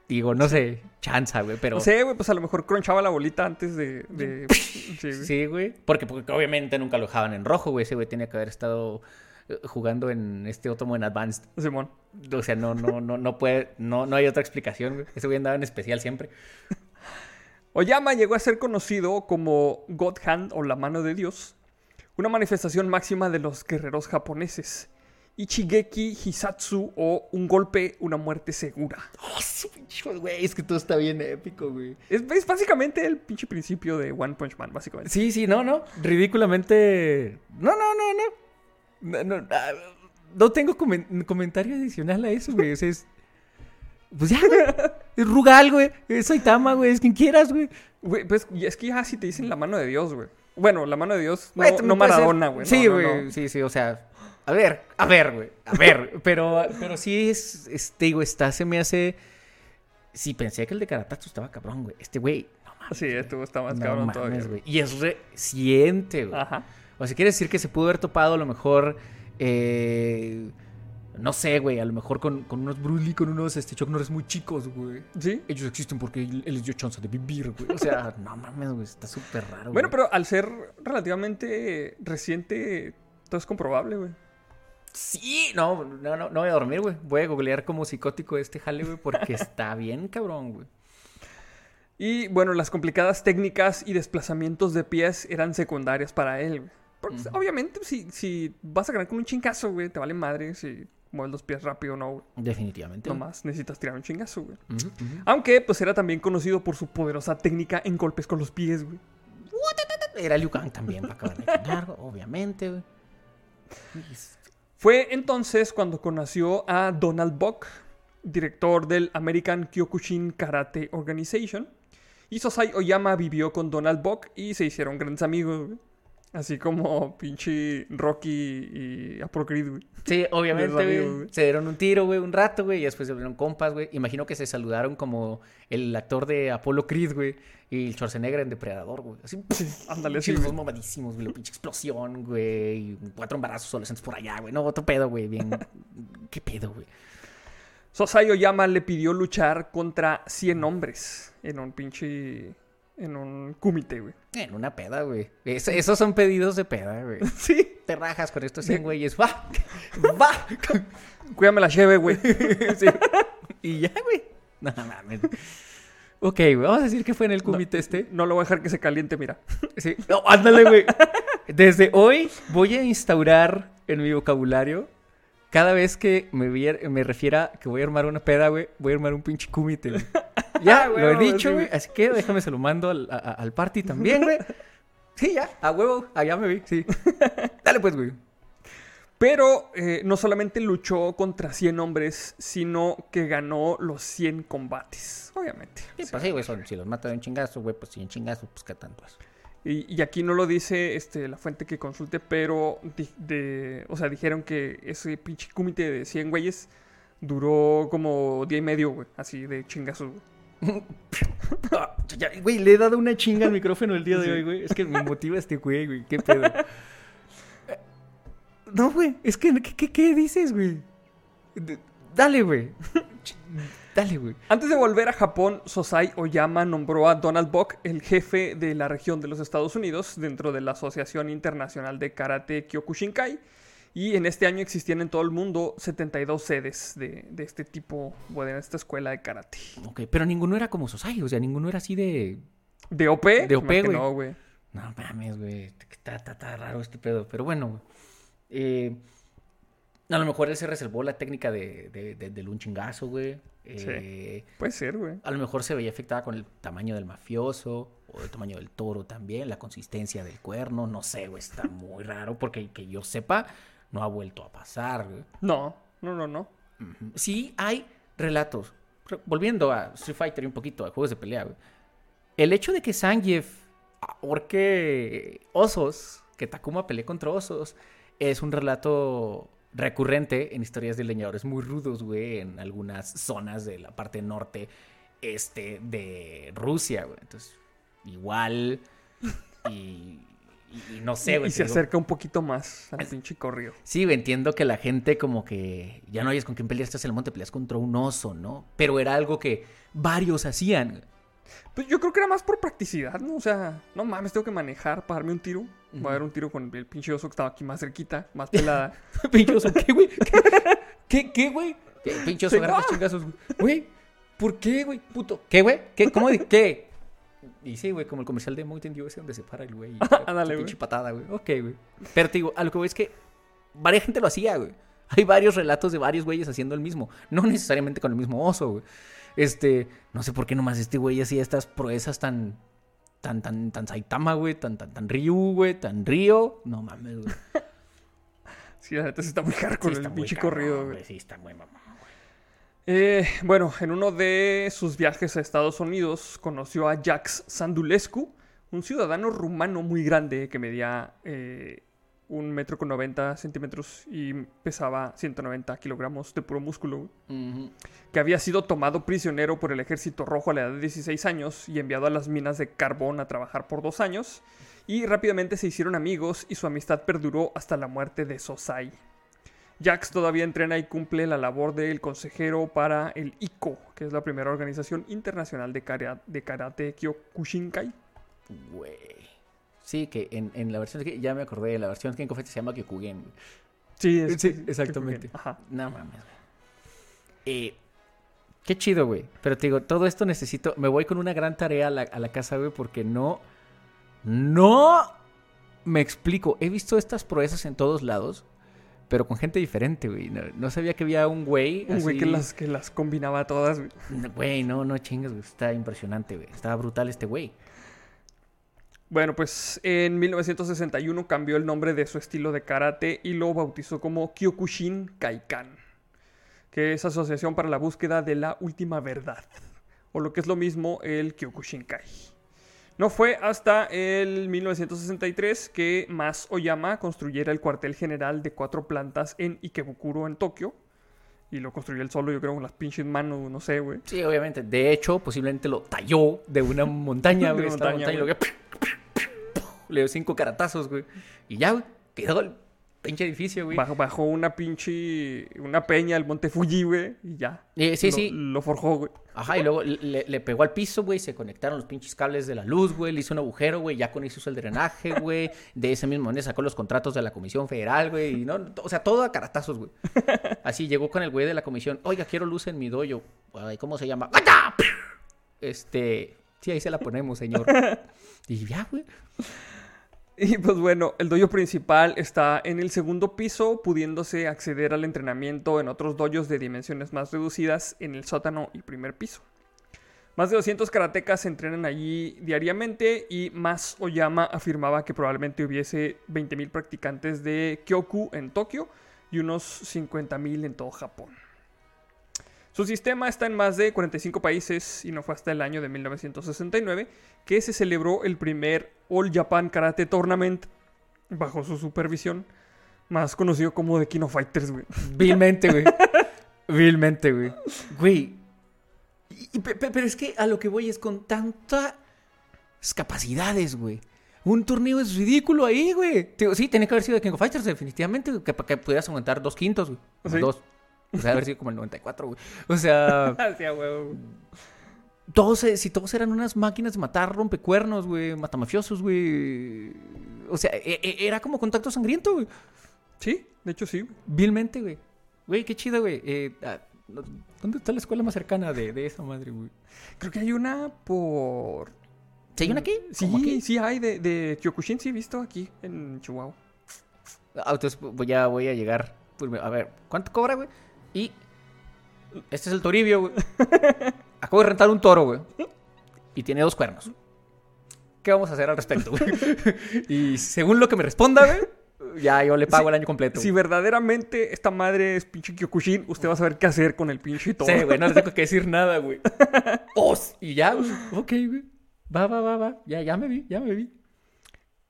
Digo, no sé, chanza, güey, pero... No sé, güey, pues a lo mejor cronchaba la bolita antes de... de... Sí, güey. Sí. Porque, porque obviamente nunca lo dejaban en rojo, güey. Ese güey tenía que haber estado eh, jugando en este otro en Advanced. Simón. O sea, no, no, no, no puede, no, no hay otra explicación, güey. Ese güey andaba en especial siempre. Oyama llegó a ser conocido como God Hand o la mano de Dios, una manifestación máxima de los guerreros japoneses. Ichigeki Hisatsu o un golpe, una muerte segura. Oh, güey, es que todo está bien épico, güey. Es, es básicamente el pinche principio de One Punch Man, básicamente. Sí, sí, no, no. Ridículamente. No, no, no, no. No, no, ah, no tengo comen- comentario adicional a eso, güey. O sea, es. Pues ya, güey. Es Rugal, güey. Es Saitama, güey. Es quien quieras, güey. Güey, pues es que ya si te dicen la mano de Dios, güey. Bueno, la mano de Dios, no, Güey, Maradona, güey. Sí, no, no, güey. no. Sí, sí, o sea. A ver, a ver, güey. A ver. pero, pero sí es. Este, digo, está, se me hace. Sí, pensé que el de Karatatsu estaba cabrón, güey. Este güey. No mames. Sí, esto está más no cabrón mames, todavía. güey. Y es reciente, güey. Ajá. O sea, quiere decir que se pudo haber topado a lo mejor. eh, no sé, güey. A lo mejor con, con unos Bruce Lee, con unos este, Chuck Norris muy chicos, güey. Sí. Ellos existen porque él él les dio chance de vivir, güey. O sea, no mames, güey. Está súper raro. Bueno, güey. pero al ser relativamente reciente, todo es comprobable, güey. Sí, no, no, no, no voy a dormir, güey. Voy a googlear como psicótico este jale, güey, porque está bien cabrón, güey. Y bueno, las complicadas técnicas y desplazamientos de pies eran secundarias para él, güey. Porque Ujú. obviamente, si, si vas a ganar con un chingazo, güey, te vale madre si mueves los pies rápido o no, güey. Definitivamente. Nomás necesitas tirar un chingazo, güey. Aunque, pues era también conocido por su poderosa técnica en golpes con los pies, güey. Era Liu Kang también, para acabar de ganar, obviamente, güey. Fue entonces cuando conoció a Donald Buck, director del American Kyokushin Karate Organization. Y Sosai Oyama vivió con Donald Buck y se hicieron grandes amigos. Así como pinche Rocky y Apollo Creed, güey. Sí, obviamente, amigos, güey. Se dieron un tiro, güey, un rato, güey, y después se volvieron compas, güey. Imagino que se saludaron como el actor de Apollo Creed, güey, y el Schwarzenegger en Depredador, güey. Así, Ándale, sí, sí, los dos güey. mamadísimos, güey, la pinche explosión, güey, y cuatro embarazos adolescentes por allá, güey. No, otro pedo, güey, bien. ¿Qué pedo, güey? Sosai Oyama le pidió luchar contra 100 hombres en un pinche... En un kumite, güey. En una peda, güey. Es- esos son pedidos de peda, güey. Sí. Te rajas con estos 100 güeyes. ¡Va! ¡Va! Cuídame la cheve, güey. Sí. Y ya, güey. No mames. Ok, güey. Vamos a decir que fue en el comité este. No lo voy a dejar que se caliente, mira. Sí. No, ándale, güey. Desde hoy voy a instaurar en mi vocabulario. Cada vez que me, me refiera que voy a armar una peda, güey, voy a armar un pinche kumite, güey. Ya, Ah, lo he dicho, güey. Así que déjame se lo mando al, a- al party también, güey. Sí, ya, a huevo, allá me vi, sí. Dale pues, güey. Pero eh, no solamente luchó contra 100 hombres, sino que ganó los 100 combates, obviamente. Sí, pues sí, güey, son- si los mata de un chingazo, güey, pues si un chingazo, pues qué tanto es. Y, y aquí no lo dice este, la fuente que consulte, pero di- de, o sea, dijeron que ese pinche comité de 100 güeyes duró como día y medio, güey, así de chingazos. güey. Güey, le he dado una chinga al micrófono el día de Sí. hoy, güey. Es que me motiva este güey, güey. ¿Qué pedo? No, güey. Es que, ¿qué, qué, qué dices, güey? Dale, güey. Dale, güey. Antes de volver a Japón, Sosai Oyama nombró a Donald Buck el jefe de la región de los Estados Unidos dentro de la Asociación Internacional de Karate Kyokushinkai. Y en este año existían en todo el mundo 72 sedes de, de este tipo, bueno, de esta escuela de karate. Ok, pero ninguno era como Sosai. O sea, ninguno era así de... ¿De OP? De OP, güey. No, güey. No mames, güey. Está, está- está raro este pedo. Pero bueno. Eh, a lo mejor él se reservó la técnica de, de, de- del un chingazo, güey. Eh, Puede ser, güey. A lo mejor se veía afectada con el tamaño del mafioso o el tamaño del toro también, la consistencia del cuerno, no sé, güey, está muy raro porque que yo sepa no ha vuelto a pasar, güey. No, no, no, no. Sí hay relatos. Re- Volviendo a Street Fighter y un poquito a juegos de pelea, güey. El hecho de que Zangief ahorque osos, que Takuma pelee contra osos, es un relato recurrente en historias de leñadores muy rudos, güey, en algunas zonas de la parte norte este de Rusia, güey. Entonces, igual y Y, y no sé, güey. y se digo. acerca un poquito más al pinche corrido. Sí, güey, entiendo que la gente como que ya no hayas con quién pelear, estás en el monte, peleas contra un oso, ¿no? Pero era algo que varios hacían. Pues yo creo que era más por practicidad, ¿no? O sea, no mames, tengo que manejar para darme un tiro. Voy a dar un tiro con el pinche oso que estaba aquí más cerquita, más pelada. Pinche oso, ¿qué, güey? ¿Qué, ¿Qué, güey? ¿Qué, Pinche oso, agarra chingazos, güey. Güey, ¿por qué, güey? Puto. ¿Qué, güey? ¿Qué? ¿Cómo de qué? Y sí, güey, como el comercial de Mountain Dew ese donde se para el güey. Ándale, güey. Pinche patada, güey. Ok, güey. Pero te digo, a lo que voy es que varias gente lo hacía, güey. Hay varios relatos de varios güeyes haciendo el mismo. No necesariamente con el mismo oso, güey. Este, no sé por qué nomás este güey hacía estas proezas tan, tan, tan, tan Saitama, güey, tan, tan, tan Ryu, güey, tan Río. No mames, güey. Sí, la neta sí está muy hardcore Sí, el pinche corrido, güey. Sí, está muy mamón. Eh, bueno, en uno de sus viajes a Estados Unidos conoció a Jax Sandulescu, un ciudadano rumano muy grande que medía eh, un metro con 90 centímetros y pesaba 190 kilogramos de puro músculo, que había sido tomado prisionero por el ejército rojo a la edad de 16 años y enviado a las minas de carbón a trabajar por dos años, y rápidamente se hicieron amigos y su amistad perduró hasta la muerte de Sosai. Jax todavía entrena y cumple la labor del consejero para el ICO, que es la primera organización internacional de, kara- de karate Kyokushinkai. Güey. Sí, que en, en la versión que ya me acordé, de la versión que en Confetti se llama Kyokugen. Sí, es- Sí, exactamente. Ajá. No mames, güey. Eh, qué chido, güey. Pero te digo, todo esto necesito. Me voy con una gran tarea a la, a la casa, güey, porque no. No me explico. He visto estas proezas en todos lados, pero con gente diferente, güey. No, no sabía que había un güey. Un güey que así- las, que las combinaba todas. güey. Güey, no, no chingas, güey. Está impresionante, güey. Está brutal este güey. Bueno, pues en 1961 cambió el nombre de su estilo de karate y lo bautizó como Kyokushin Kaikan, que es Asociación para la Búsqueda de la Última Verdad, o lo que es lo mismo el Kyokushinkai. No fue hasta el 1963 que Mas Oyama construyera el cuartel general de cuatro plantas en Ikebukuro, en Tokio. Y lo construyó él solo, yo creo, con las pinches manos, no sé, güey. Sí, obviamente. De hecho, posiblemente lo talló de una montaña, De güey. montaña, montaña y lo Le dio cinco caratazos, güey. Y ya, güey. Quedó el pinche edificio, güey. Bajó, bajó una pinche. Una peña, el monte Fuji, güey, y ya. Eh, sí, lo, sí. Lo forjó, güey. Ajá, y luego le, le pegó al piso, güey. Se conectaron los pinches cables de la luz, güey. Le hizo un agujero, güey. Ya con eso hizo el drenaje, güey. De ese mismo manera sacó los contratos de la Comisión Federal, güey. Y no, o sea, todo a caratazos, güey. Así llegó con el güey de la comisión. Oiga, quiero luz en mi doyo. Ay, ¿Cómo se llama? ¡Gata! Este. Sí, ahí se la ponemos, señor. Y ya, güey. Y pues bueno, el dojo principal está en el segundo piso, pudiéndose acceder al entrenamiento en otros dojos de dimensiones más reducidas en el sótano y primer piso. Más de 200 karatecas se entrenan allí diariamente y Mas Oyama afirmaba que probablemente hubiese 20.000 practicantes de Kyoku en Tokio y unos 50.000 en todo Japón. Su sistema está en más de 45 países y no fue hasta el año de 1969 que se celebró el primer All Japan Karate Tournament bajo su supervisión, más conocido como The King of Fighters, güey. Vilmente, güey. Vilmente, güey. Güey. Pero es que a lo que voy es con tantas capacidades, güey. Un torneo es ridículo ahí, güey. Sí, tenía que haber sido de King of Fighters, definitivamente. Que para que pudieras aguantar dos quintos, güey. Sí. Dos. O sea, haber sido como el 94, güey. O sea, Hacia huevo. todos, eh, si todos eran unas máquinas de matar rompecuernos, güey, matamafiosos, güey. O sea, e- e- era como contacto sangriento, güey. Sí, de hecho sí. Vilmente, güey. Güey, qué chido, güey. Eh, ah, ¿Dónde está la escuela más cercana de, de esa madre, güey? Creo que hay una por... ¿Sí hay una aquí? Sí, sí hay de, de Kyokushin, sí he visto aquí en Chihuahua. Ah, entonces voy a, voy a llegar. Pues, A ver, ¿cuánto cobra, güey? Y este es el toribio, güey. Acabo de rentar un toro, güey. Y tiene dos cuernos. ¿Qué vamos a hacer al respecto, güey? y según lo que me responda, güey, ya yo le pago el año completo. Si verdaderamente esta madre es pinche Kyokushin, usted va a saber qué hacer con el pinche toro. Sí, güey, no le tengo que decir nada, güey. Os. Y ya, güey. Ok, güey. Va, va, va, va. Ya, ya me vi, ya me vi.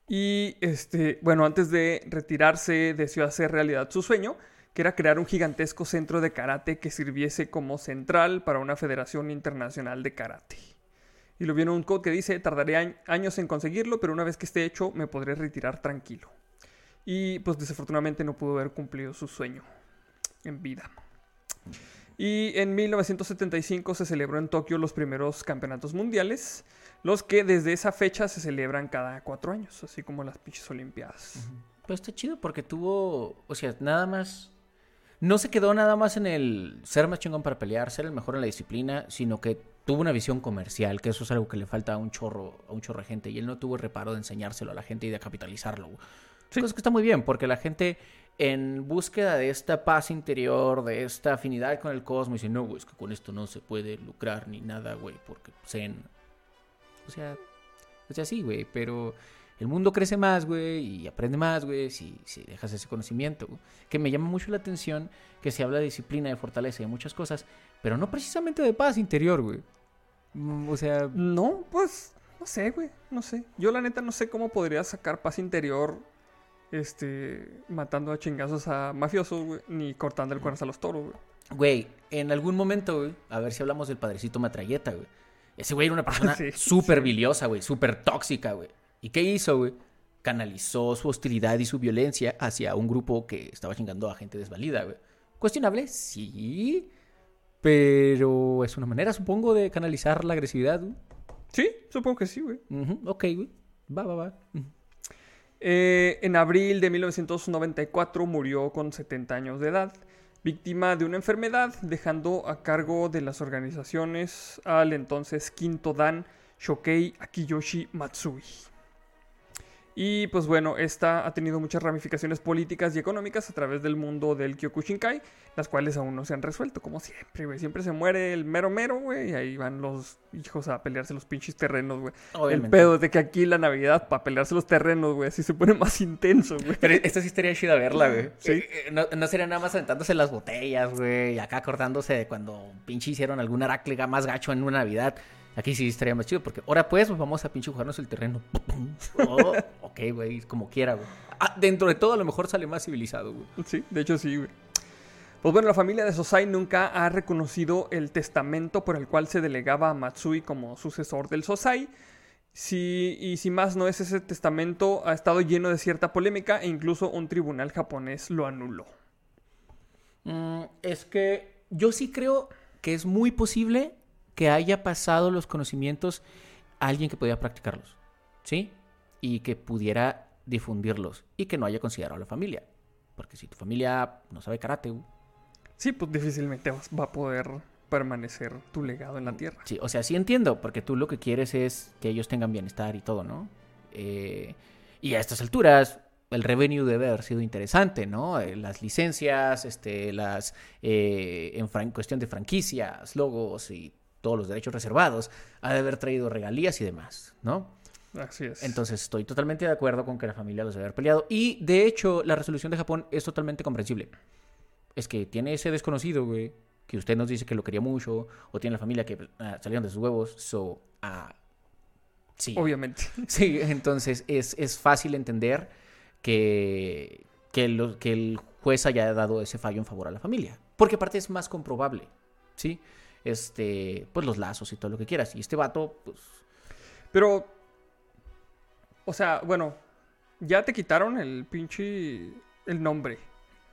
Y este, bueno, antes de retirarse, deseó hacer realidad su sueño, que era crear un gigantesco centro de karate que sirviese como central para una federación internacional de karate. Y lo viene un code que dice, tardaré añ- años en conseguirlo, pero una vez que esté hecho me podré retirar tranquilo. Y pues desafortunadamente no pudo haber cumplido su sueño en vida. Y en 1975 se celebró en Tokio los primeros campeonatos mundiales, los que desde esa fecha se celebran cada cuatro años, así como las pinches olimpiadas. Pues está chido porque tuvo, o sea, nada más, no se quedó nada más en el ser más chingón para pelear, ser el mejor en la disciplina, sino que tuvo una visión comercial, que eso es algo que le falta a un chorro, a un chorro de gente, y él no tuvo reparo de enseñárselo a la gente y de capitalizarlo. Sí. Cosa que está muy bien, porque la gente en búsqueda de esta paz interior, de esta afinidad con el cosmos, dice, no, güey, es que con esto no se puede lucrar ni nada, güey, porque Zen... O sea, o sea, sí, güey, pero el mundo crece más, güey, y aprende más, güey, si, si dejas ese conocimiento. güey. Que me llama mucho la atención que se habla de disciplina, de fortaleza y de muchas cosas, pero no precisamente de paz interior, güey. Mm, O sea, No, pues, no sé, güey, no sé. Yo la neta no sé cómo podría sacar paz interior, este, matando a chingazos a mafiosos, güey, ni cortando el cuerno a los toros, güey. güey, en algún momento, güey, a ver si hablamos del padrecito Matralleta, güey. Ese güey era una persona Sí, súper sí. biliosa, güey, súper tóxica, güey. ¿Y qué hizo, güey? Canalizó su hostilidad y su violencia hacia un grupo que estaba chingando a gente desvalida, güey. Cuestionable, sí. Pero es una manera, supongo, de canalizar la agresividad, güey. Sí, supongo que sí, güey. Ujú, ok, güey. Va, va, va. Ujú. Eh, en abril de 1994 murió con 70 años de edad, víctima de una enfermedad, dejando a cargo de las organizaciones al entonces quinto Dan Shokei Akiyoshi Matsui. Y pues bueno, esta ha tenido muchas ramificaciones políticas y económicas a través del mundo del Kyokushinkai, las cuales aún no se han resuelto, como siempre, güey. Siempre se muere el mero mero, güey, y ahí van los hijos a pelearse los pinches terrenos, güey. El pedo es de que aquí la Navidad, para pelearse los terrenos, güey, así se pone más intenso, güey. Pero esta sí estaría chida verla, güey. Sí. Eh, eh, No, no sería nada más aventándose las botellas, güey. Y acá acordándose de cuando pinche hicieron algún arácliga más gacho en una Navidad. Aquí sí estaría más chido porque ahora pues pues, vamos a pinche jugarnos el terreno. Oh, ok, güey, como quiera, güey. Ah, dentro de todo a lo mejor sale más civilizado, güey. Sí, de hecho sí, güey. Pues bueno, la familia de Sosai nunca ha reconocido el testamento por el cual se delegaba a Matsui como sucesor del Sosai. Si, y si más no es ese testamento, ha estado lleno de cierta polémica e incluso un tribunal japonés lo anuló. Mm, es que yo sí creo que es muy posible que haya pasado los conocimientos a alguien que podía practicarlos, ¿sí? Y que pudiera difundirlos y que no haya considerado a la familia. Porque si tu familia no sabe karate, Sí, pues difícilmente vas- va a poder permanecer tu legado en la tierra. sí, o sea, sí entiendo, porque tú lo que quieres es que ellos tengan bienestar y todo, ¿no? Eh, y a estas alturas, el revenue debe haber sido interesante, ¿no? Eh, las licencias, este, las eh, en cuestión de franquicias, logos y todos los derechos reservados, ha de haber traído regalías y demás, ¿no? Así es. Entonces estoy totalmente de acuerdo con que la familia los debe haber peleado. Y de hecho, la resolución de Japón es totalmente comprensible. Es que tiene ese desconocido, güey, que usted nos dice que lo quería mucho, o tiene la familia que ah, salieron de sus huevos, so, ah, sí. Obviamente. Sí, entonces es, es fácil entender que, que, lo- que el juez haya dado ese fallo en favor a la familia. Porque aparte es más comprobable, ¿sí? Este, pues los lazos y todo lo que quieras. Y este vato, pues, Pero, o sea, bueno, ya te quitaron el pinche, el nombre.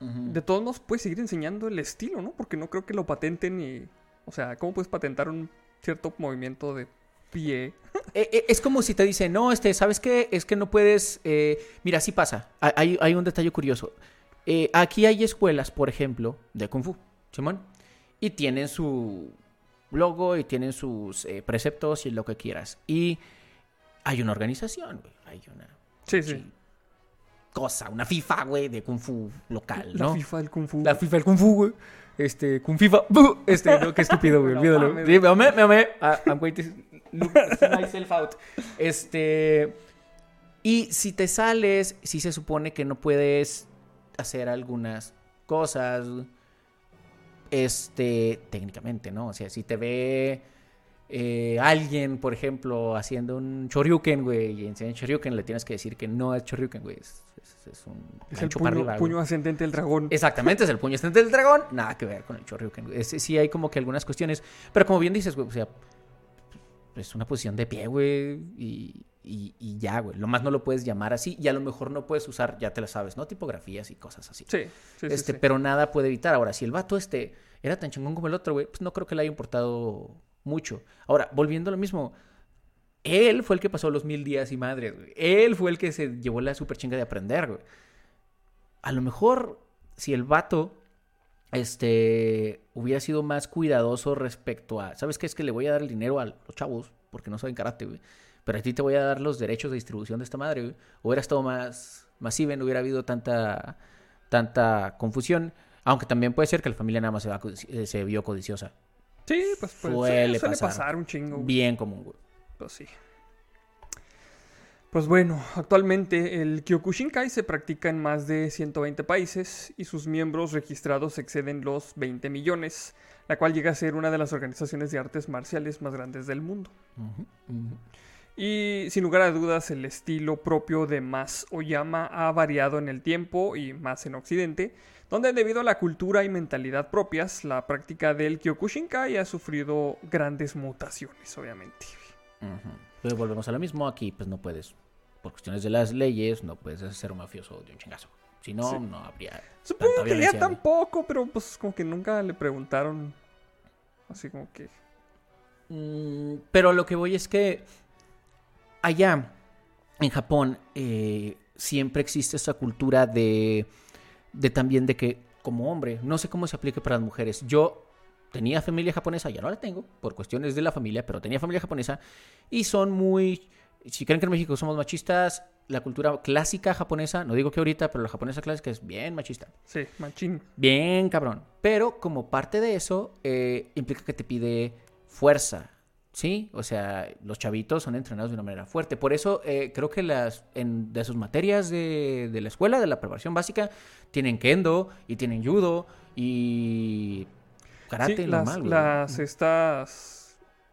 De todos modos, puedes seguir enseñando el estilo, ¿no? Porque no creo que lo patenten y... O sea, ¿cómo puedes patentar un cierto movimiento de pie? Eh, eh, Es como si te dicen, no, este, ¿sabes qué? Es que no puedes. eh, Mira, sí pasa. Hay- Hay, hay un detalle curioso. Eh, aquí hay escuelas, por ejemplo, de Kung Fu, Simón. Y tienen su logo y tienen sus eh, preceptos y lo que quieras. Y hay una organización, güey. Hay una Sí, sí. cosa, una FIFA, güey, de Kung Fu local, La ¿no? FIFA del Kung Fu. La FIFA del Kung Fu, güey. Este, Kung FIFA. Este, no, qué estúpido, güey. Olvídalo. Sí, me amé, me amé. Ah, I'm going to look myself out. Este. Y si te sales, sí se supone que no puedes hacer algunas cosas. Este, técnicamente, ¿no? O sea, si te ve eh, alguien, por ejemplo, haciendo un Choryuken, güey, y enseña Choryuken, le tienes que decir que no es Choryuken, güey. Es, es- es un es el puño, arriba, puño ascendente del dragón. Exactamente, es el puño estante del dragón. Nada que ver con el Choryuken. güey. Sí hay como que algunas cuestiones. Pero como bien dices, güey, o sea, es una posición de pie, güey, y, y- y ya, güey. Lo más no lo puedes llamar así y a lo mejor no puedes usar, ya te la sabes, ¿no? Tipografías y cosas así. Sí, sí, sí, este, sí. Pero nada puede evitar. Ahora, si el vato este era tan chingón como el otro, güey, pues no creo que le haya importado mucho. Ahora, volviendo a lo mismo, él fue el que pasó los mil días y madre, güey. Él fue el que se llevó la super chinga de aprender, güey. A lo mejor, si el vato este hubiera sido más cuidadoso respecto a, ¿sabes qué? Es que le voy a dar el dinero a los chavos porque no saben karate, güey. Pero a ti te voy a dar los derechos de distribución de esta madre, güey. Hubiera estado más, más even, no hubiera habido tanta, tanta confusión. Aunque también puede ser que la familia nada más se, va eh, se vio codiciosa. Sí, pues, pues Suele suele pasar. pasar un chingo. güey. Bien común, güey. Pues sí. Pues bueno, actualmente el Kyokushinkai se practica en más de 120 países y sus miembros registrados exceden los 20 millones, la cual llega a ser una de las organizaciones de artes marciales más grandes del mundo. Y sin lugar a dudas, el estilo propio de Mas Oyama ha variado en el tiempo y más en Occidente, donde debido a la cultura y mentalidad propias, la práctica del Kyokushinkai ha sufrido grandes mutaciones, obviamente. Pero volvemos a lo mismo. Aquí, pues no puedes, por cuestiones de las leyes, no puedes ser un mafioso de un chingazo. Si no, Sí. no habría. Supongo que ya tampoco, pero pues como que nunca le preguntaron. Así como que. Mm, pero lo que voy es que allá en Japón eh, siempre existe esa cultura de, de también de que como hombre, no sé cómo se aplique para las mujeres. Yo tenía familia japonesa, ya no la tengo por cuestiones de la familia, pero tenía familia japonesa y son muy, si creen que en México somos machistas, la cultura clásica japonesa, no digo que ahorita, pero la japonesa clásica es bien machista. Sí, machín. Bien, cabrón. Pero como parte de eso, eh, implica que te pide fuerza. ¿Sí? O sea, los chavitos son entrenados de una manera fuerte. Por eso eh, creo que las en, de sus materias de, de la escuela, de la preparación básica, tienen kendo y tienen judo y karate Sí, las, normal, güey. las estas.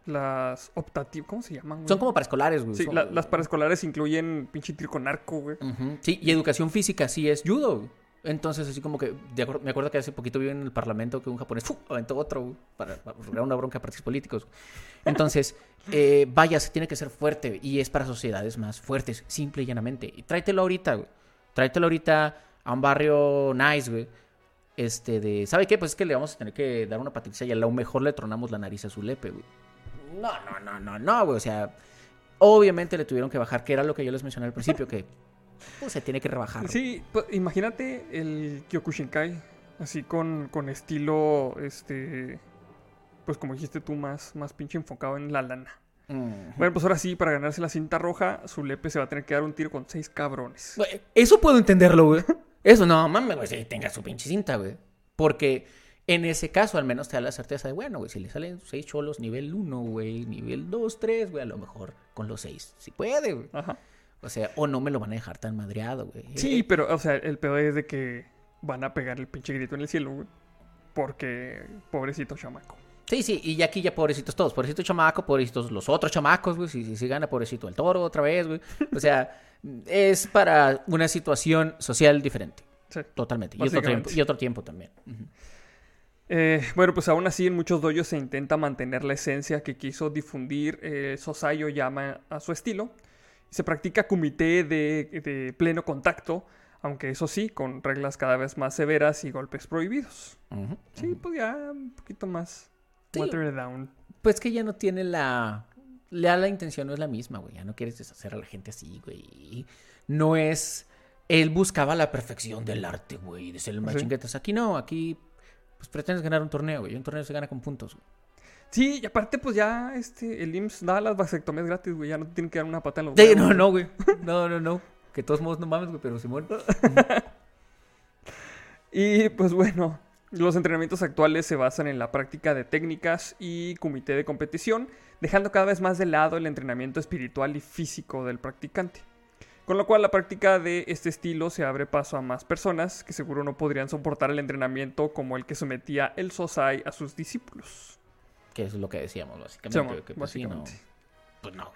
Las optativas. ¿Cómo se llaman? güey? Son como para escolares, güey. Sí, Son- la- las paraescolares incluyen pinche tiro con arco, güey. Sí, y educación física sí es judo. güey. Entonces, así como que, de me acuerdo que hace poquito vi en el parlamento que un japonés ¡fu! aventó otro güey, para, para una bronca a partidos políticos. Entonces, eh, vaya, se tiene que ser fuerte y es para sociedades más fuertes, simple y llanamente. Y tráetelo ahorita, güey. Tráetelo ahorita a un barrio nice, güey. Este de, ¿sabe qué? Pues es que le vamos a tener que dar una patricia y a lo mejor le tronamos la nariz a su lepe, güey. No, no, no, no, no, güey. O sea, obviamente le tuvieron que bajar, que era lo que yo les mencioné al principio, que pues, se tiene que rebajar. Sí, pues, imagínate el Kyokushinkai. Así con, con estilo. Este. Pues como dijiste tú, más, más pinche enfocado en la lana. Bueno, pues ahora sí, para ganarse la cinta roja, su lepe se va a tener que dar un tiro con seis cabrones. Eso puedo entenderlo, güey. Eso no, mames, güey, si tenga su pinche cinta, güey. Porque en ese caso al menos te da la certeza de, bueno, güey, si le salen seis cholos nivel 1, güey, nivel 2, 3, güey, a lo mejor con los seis. Si puede, güey. Ajá. O sea, o no me lo van a dejar tan madreado, güey. Sí, Eh, pero, o sea, el pedo es de que van a pegar el pinche grito en el cielo, güey. Porque, pobrecito chamaco. Sí, sí, y aquí ya pobrecitos todos. Pobrecito chamaco, pobrecitos los otros chamacos, güey. Si, si, si gana, pobrecito el toro otra vez, güey. O sea, es para una situación social diferente. Sí. Totalmente. Y otro, tiempo, y otro tiempo también. Eh, bueno, pues aún así en muchos doyos se intenta mantener la esencia que quiso difundir eh, Sosayo Yama a su estilo. Se practica kumite de, de pleno contacto, aunque eso sí, con reglas cada vez más severas y golpes prohibidos. Sí, pues ya un poquito más Sí. watered down. Pues que ya no tiene la. Ya la intención no es la misma, güey. Ya no quieres deshacer a la gente así, güey. No es. Él buscaba la perfección del arte, güey. De ser el más Sí. chinguetas. Aquí no, aquí. Pues pretendes ganar un torneo, güey. Un torneo se gana con puntos. güey. Sí, y aparte pues ya este, el IMSS da las vasectomías gratis, güey. Ya no te tienen que dar una pata en los Sí, no, no, güey. No, no, no. Que de todos modos no mames, güey, pero Simón. Y pues bueno, los entrenamientos actuales se basan en la práctica de técnicas y comité de competición, dejando cada vez más de lado el entrenamiento espiritual y físico del practicante. Con lo cual la práctica de este estilo se abre paso a más personas que seguro no podrían soportar el entrenamiento como el que sometía el Sosai a sus discípulos. Que es lo que decíamos, básicamente. Que, pues, sí, no. Pues no.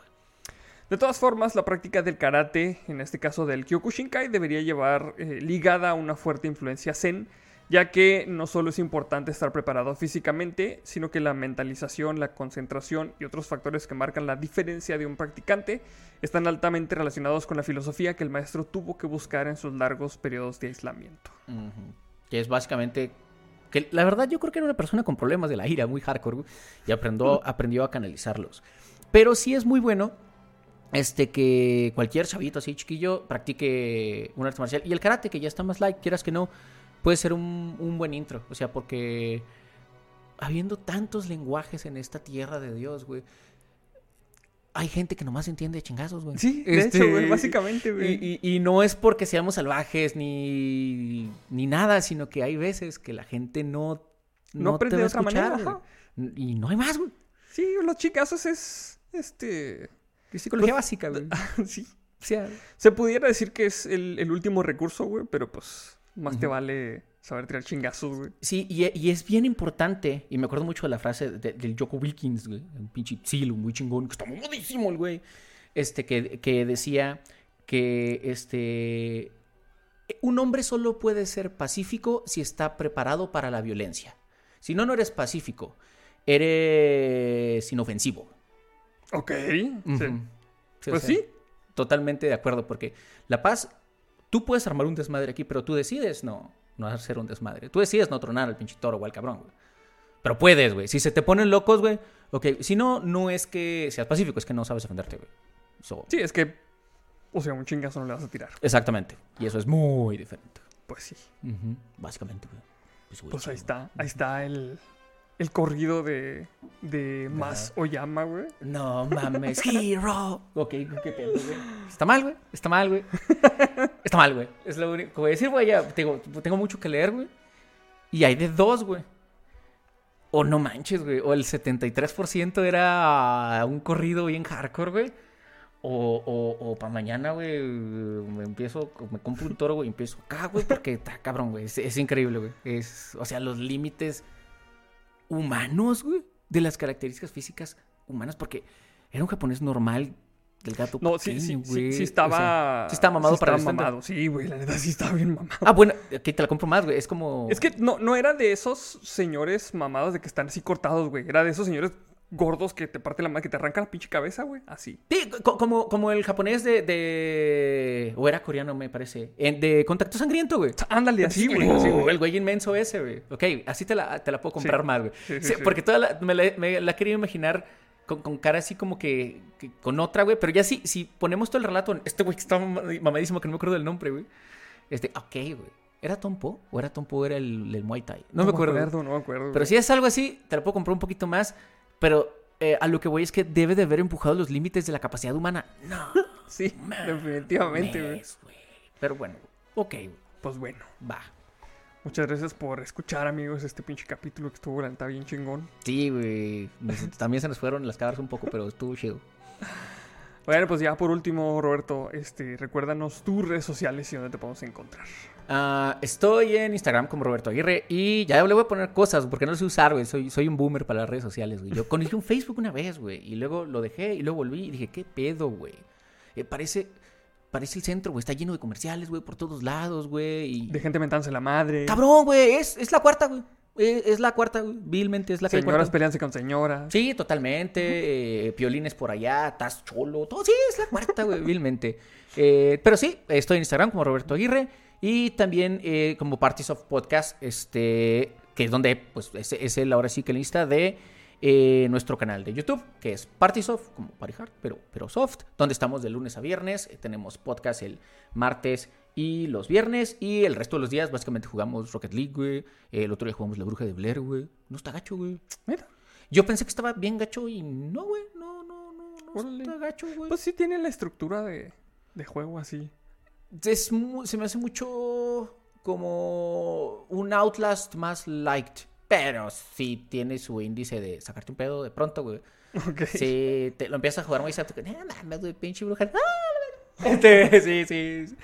De todas formas, la práctica del karate, en este caso del Kyokushinkai, debería llevar eh, ligada a una fuerte influencia zen, ya que no solo es importante estar preparado físicamente, sino que la mentalización, la concentración y otros factores que marcan la diferencia de un practicante están altamente relacionados con la filosofía que el maestro tuvo que buscar en sus largos periodos de aislamiento. Que es básicamente. Que la verdad, yo creo que era una persona con problemas de la ira, muy hardcore, y aprendió, aprendió a canalizarlos. Pero sí es muy bueno este que cualquier chavito así chiquillo practique un arte marcial. Y el karate, que ya está más light, quieras que no, puede ser un, un buen intro. O sea, porque habiendo tantos lenguajes en esta tierra de Dios, güey. Hay gente que nomás entiende de chingazos, güey. Sí, de Este, hecho, güey, básicamente, güey. y, y- y no es porque seamos salvajes ni, ni nada, sino que hay veces que la gente no, No aprende va de otra manera, escuchar, ajá. güey. Y no hay más, güey. Sí, los chicazos es, este, Es psicología Pues, básica, güey. sí. O sea, Se pudiera decir que es el, el último recurso, güey, pero pues más te vale saber tirar chingazos, güey. sí, y, y es bien importante, y me acuerdo mucho de la frase de- del Joko Wilkins, güey, un pinche silo muy chingón, que está mamadísimo el güey, este, que, que decía que, este, un hombre solo puede ser pacífico si está preparado para la violencia. Si no, no eres pacífico, eres inofensivo. Ok. Ujú. sí. Sí, o Pues sea, sí. Totalmente de acuerdo, porque la paz, tú puedes armar un desmadre aquí, pero tú decides no, no hacer un desmadre. Tú decides no tronar al pinche toro o al cabrón, güey. Pero puedes, güey. Si se te ponen locos, güey, ok. Si no, no es que seas pacífico, es que no sabes defenderte, güey. So, Sí, es que, o sea, un chingazo no le vas a tirar. Exactamente. Y eso es muy diferente. Pues sí. Básicamente, güey. Pues, güey, Pues ahí está, ahí está el, el corrido de, de Más Oyama, güey. No mames, hero. Ok, qué pedo, güey. Está mal, güey. Está mal, güey. Está mal, güey. Es lo único que voy a decir, güey. Ya tengo, tengo mucho que leer, güey. Y hay de dos, güey. O no manches, güey. O el 73% era un corrido bien hardcore, güey. O, o, o para mañana, güey, me empiezo, me compro un toro, güey, y empiezo acá, güey, porque está cabrón, güey. Es, es increíble, güey. Es, o sea, los límites humanos, güey, de las características físicas humanas, porque era un japonés normal, del gato No, sí, sí, sí, güey. sí O estaba... sea, sí estaba mamado para estaba mamado. Sí, güey, la neta sí estaba bien mamado. Ah, bueno, aquí te la compro más, güey. Es como. Es que no, no era de esos señores mamados de que están así cortados, güey. Era de esos señores gordos que te parte la madre, que te arranca la pinche cabeza, güey. Así. Sí, co- como, como el japonés de, de- O era coreano, me parece. de Contacto Sangriento, güey. Ándale, así, güey. Güey. el güey inmenso ese, güey. Ok, así te la, te la puedo comprar Sí. más, güey. Sí, sí. Porque toda la, me, la, me la he querido imaginar con, con cara así como que, que con otra, güey. Pero ya sí, si ponemos todo el relato, en este güey que está mama- mamadísimo, que no me acuerdo del nombre, güey. Este, ok, güey. ¿Era Tompo? ¿O era Tompo? ¿Era el, el Muay Thai? No, me acuerdo. No me acuerdo. Pero güey. si es algo así, te la puedo comprar un poquito más. Pero eh, a lo que voy es que debe de haber empujado los límites de la capacidad humana. No. Sí, definitivamente, güey. Pero bueno, ok, Pues bueno. va. Muchas gracias por escuchar, amigos, este pinche capítulo que estuvo, la bien chingón. Sí, güey. También se nos fueron las cabras un poco, pero estuvo chido. Bueno, pues ya por último, Roberto, este, recuérdanos tus redes sociales y dónde te podemos encontrar. Ah, estoy en Instagram como Roberto Aguirre y ya le voy a poner cosas porque no lo sé usar, güey. Soy, soy un boomer para las redes sociales, güey. Yo conocí un Facebook una vez, güey, y luego lo dejé y luego volví y dije, ¿qué pedo, güey? Eh, parece, parece el centro, güey. Está lleno de comerciales, güey, por todos lados, güey. Y... De gente mentándose la madre. Cabrón, güey, es, es la cuarta, güey. Eh, Es, la cuarta. Vilmente es la Señoras cuarta. peleándose con señoras. Sí, totalmente. eh, piolines por allá, estás cholo, todo. Sí, es la cuarta, güey, vilmente. Eh, pero sí, estoy en Instagram como Roberto Aguirre y también como Parties of Podcast, este, que es donde, pues, es, es el ahora sí que lista de eh, nuestro canal de YouTube, que es Parties of, como Party Hard, pero, pero soft, donde estamos de lunes a viernes. Eh, tenemos podcast el martes y los viernes. Y el resto de los días, básicamente, jugamos Rocket League, güey. El otro día jugamos La Bruja de Blair, güey. No está gacho, güey. Mira, Yo pensé que estaba bien gacho y no, güey. No, no, no, no está gacho, güey. pues sí tiene la estructura de, de juego así. Es mu- se me hace mucho como un Outlast más liked. Pero sí tiene su índice de sacarte un pedo de pronto, güey. Ok. Si te lo empiezas a jugar muy que, no mames, güey, pinche bruja. ¡Ah! Este, sí, sí.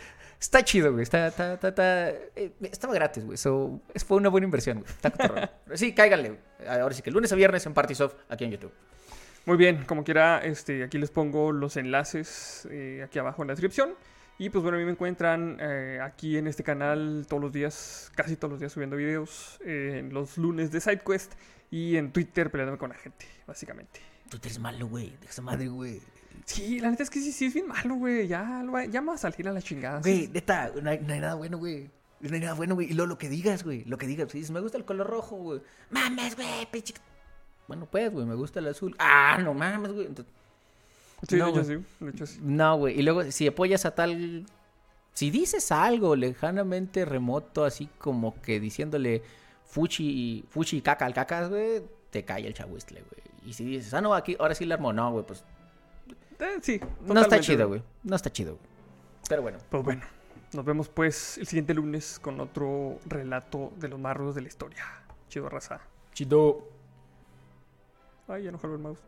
Está chido, güey. Está, está, está, está- eh, estaba gratis, güey. So, es- fue una buena inversión, güey. Está cotorrón. Sí, cáiganle, güey. Ahora sí que lunes a viernes en Party Soft aquí en YouTube. Muy bien, como quiera, este, aquí les pongo los enlaces eh, aquí abajo en la descripción. Y pues bueno, a mí me encuentran eh, aquí en este canal todos los días, casi todos los días subiendo videos, en los lunes de SideQuest y en Twitter peleándome con la gente, básicamente. Tú eres malo, güey. De esa madre, güey. Sí, la neta es que sí, sí es bien malo, güey. Ya, lo va- ya me va a salir a la chingada. Güey, neta, no hay, no hay nada bueno, güey. No hay nada bueno, güey. Y luego lo que digas, güey. Lo que digas. Si dices, me gusta el color rojo, güey. Mames, güey, pinche. Bueno, pues, güey, me gusta el azul. Ah, no mames, güey. Entonces, Sí, No, güey. sí, hecho sí. No, güey. Y luego, si apoyas a tal. Si dices algo lejanamente remoto, así como que diciéndole fuchi, fuchi y caca al cacas, güey, te cae el chahuistle, güey. Y si dices, ah, no, aquí, ahora sí la armó, no, güey, pues Eh, sí, no está chido, güey. No está chido, güey. Pero bueno. Pues bueno, nos vemos pues el siguiente lunes con otro relato de los más rudos de la historia. Chido raza. Chido. Ay, ya no jaló el mouse.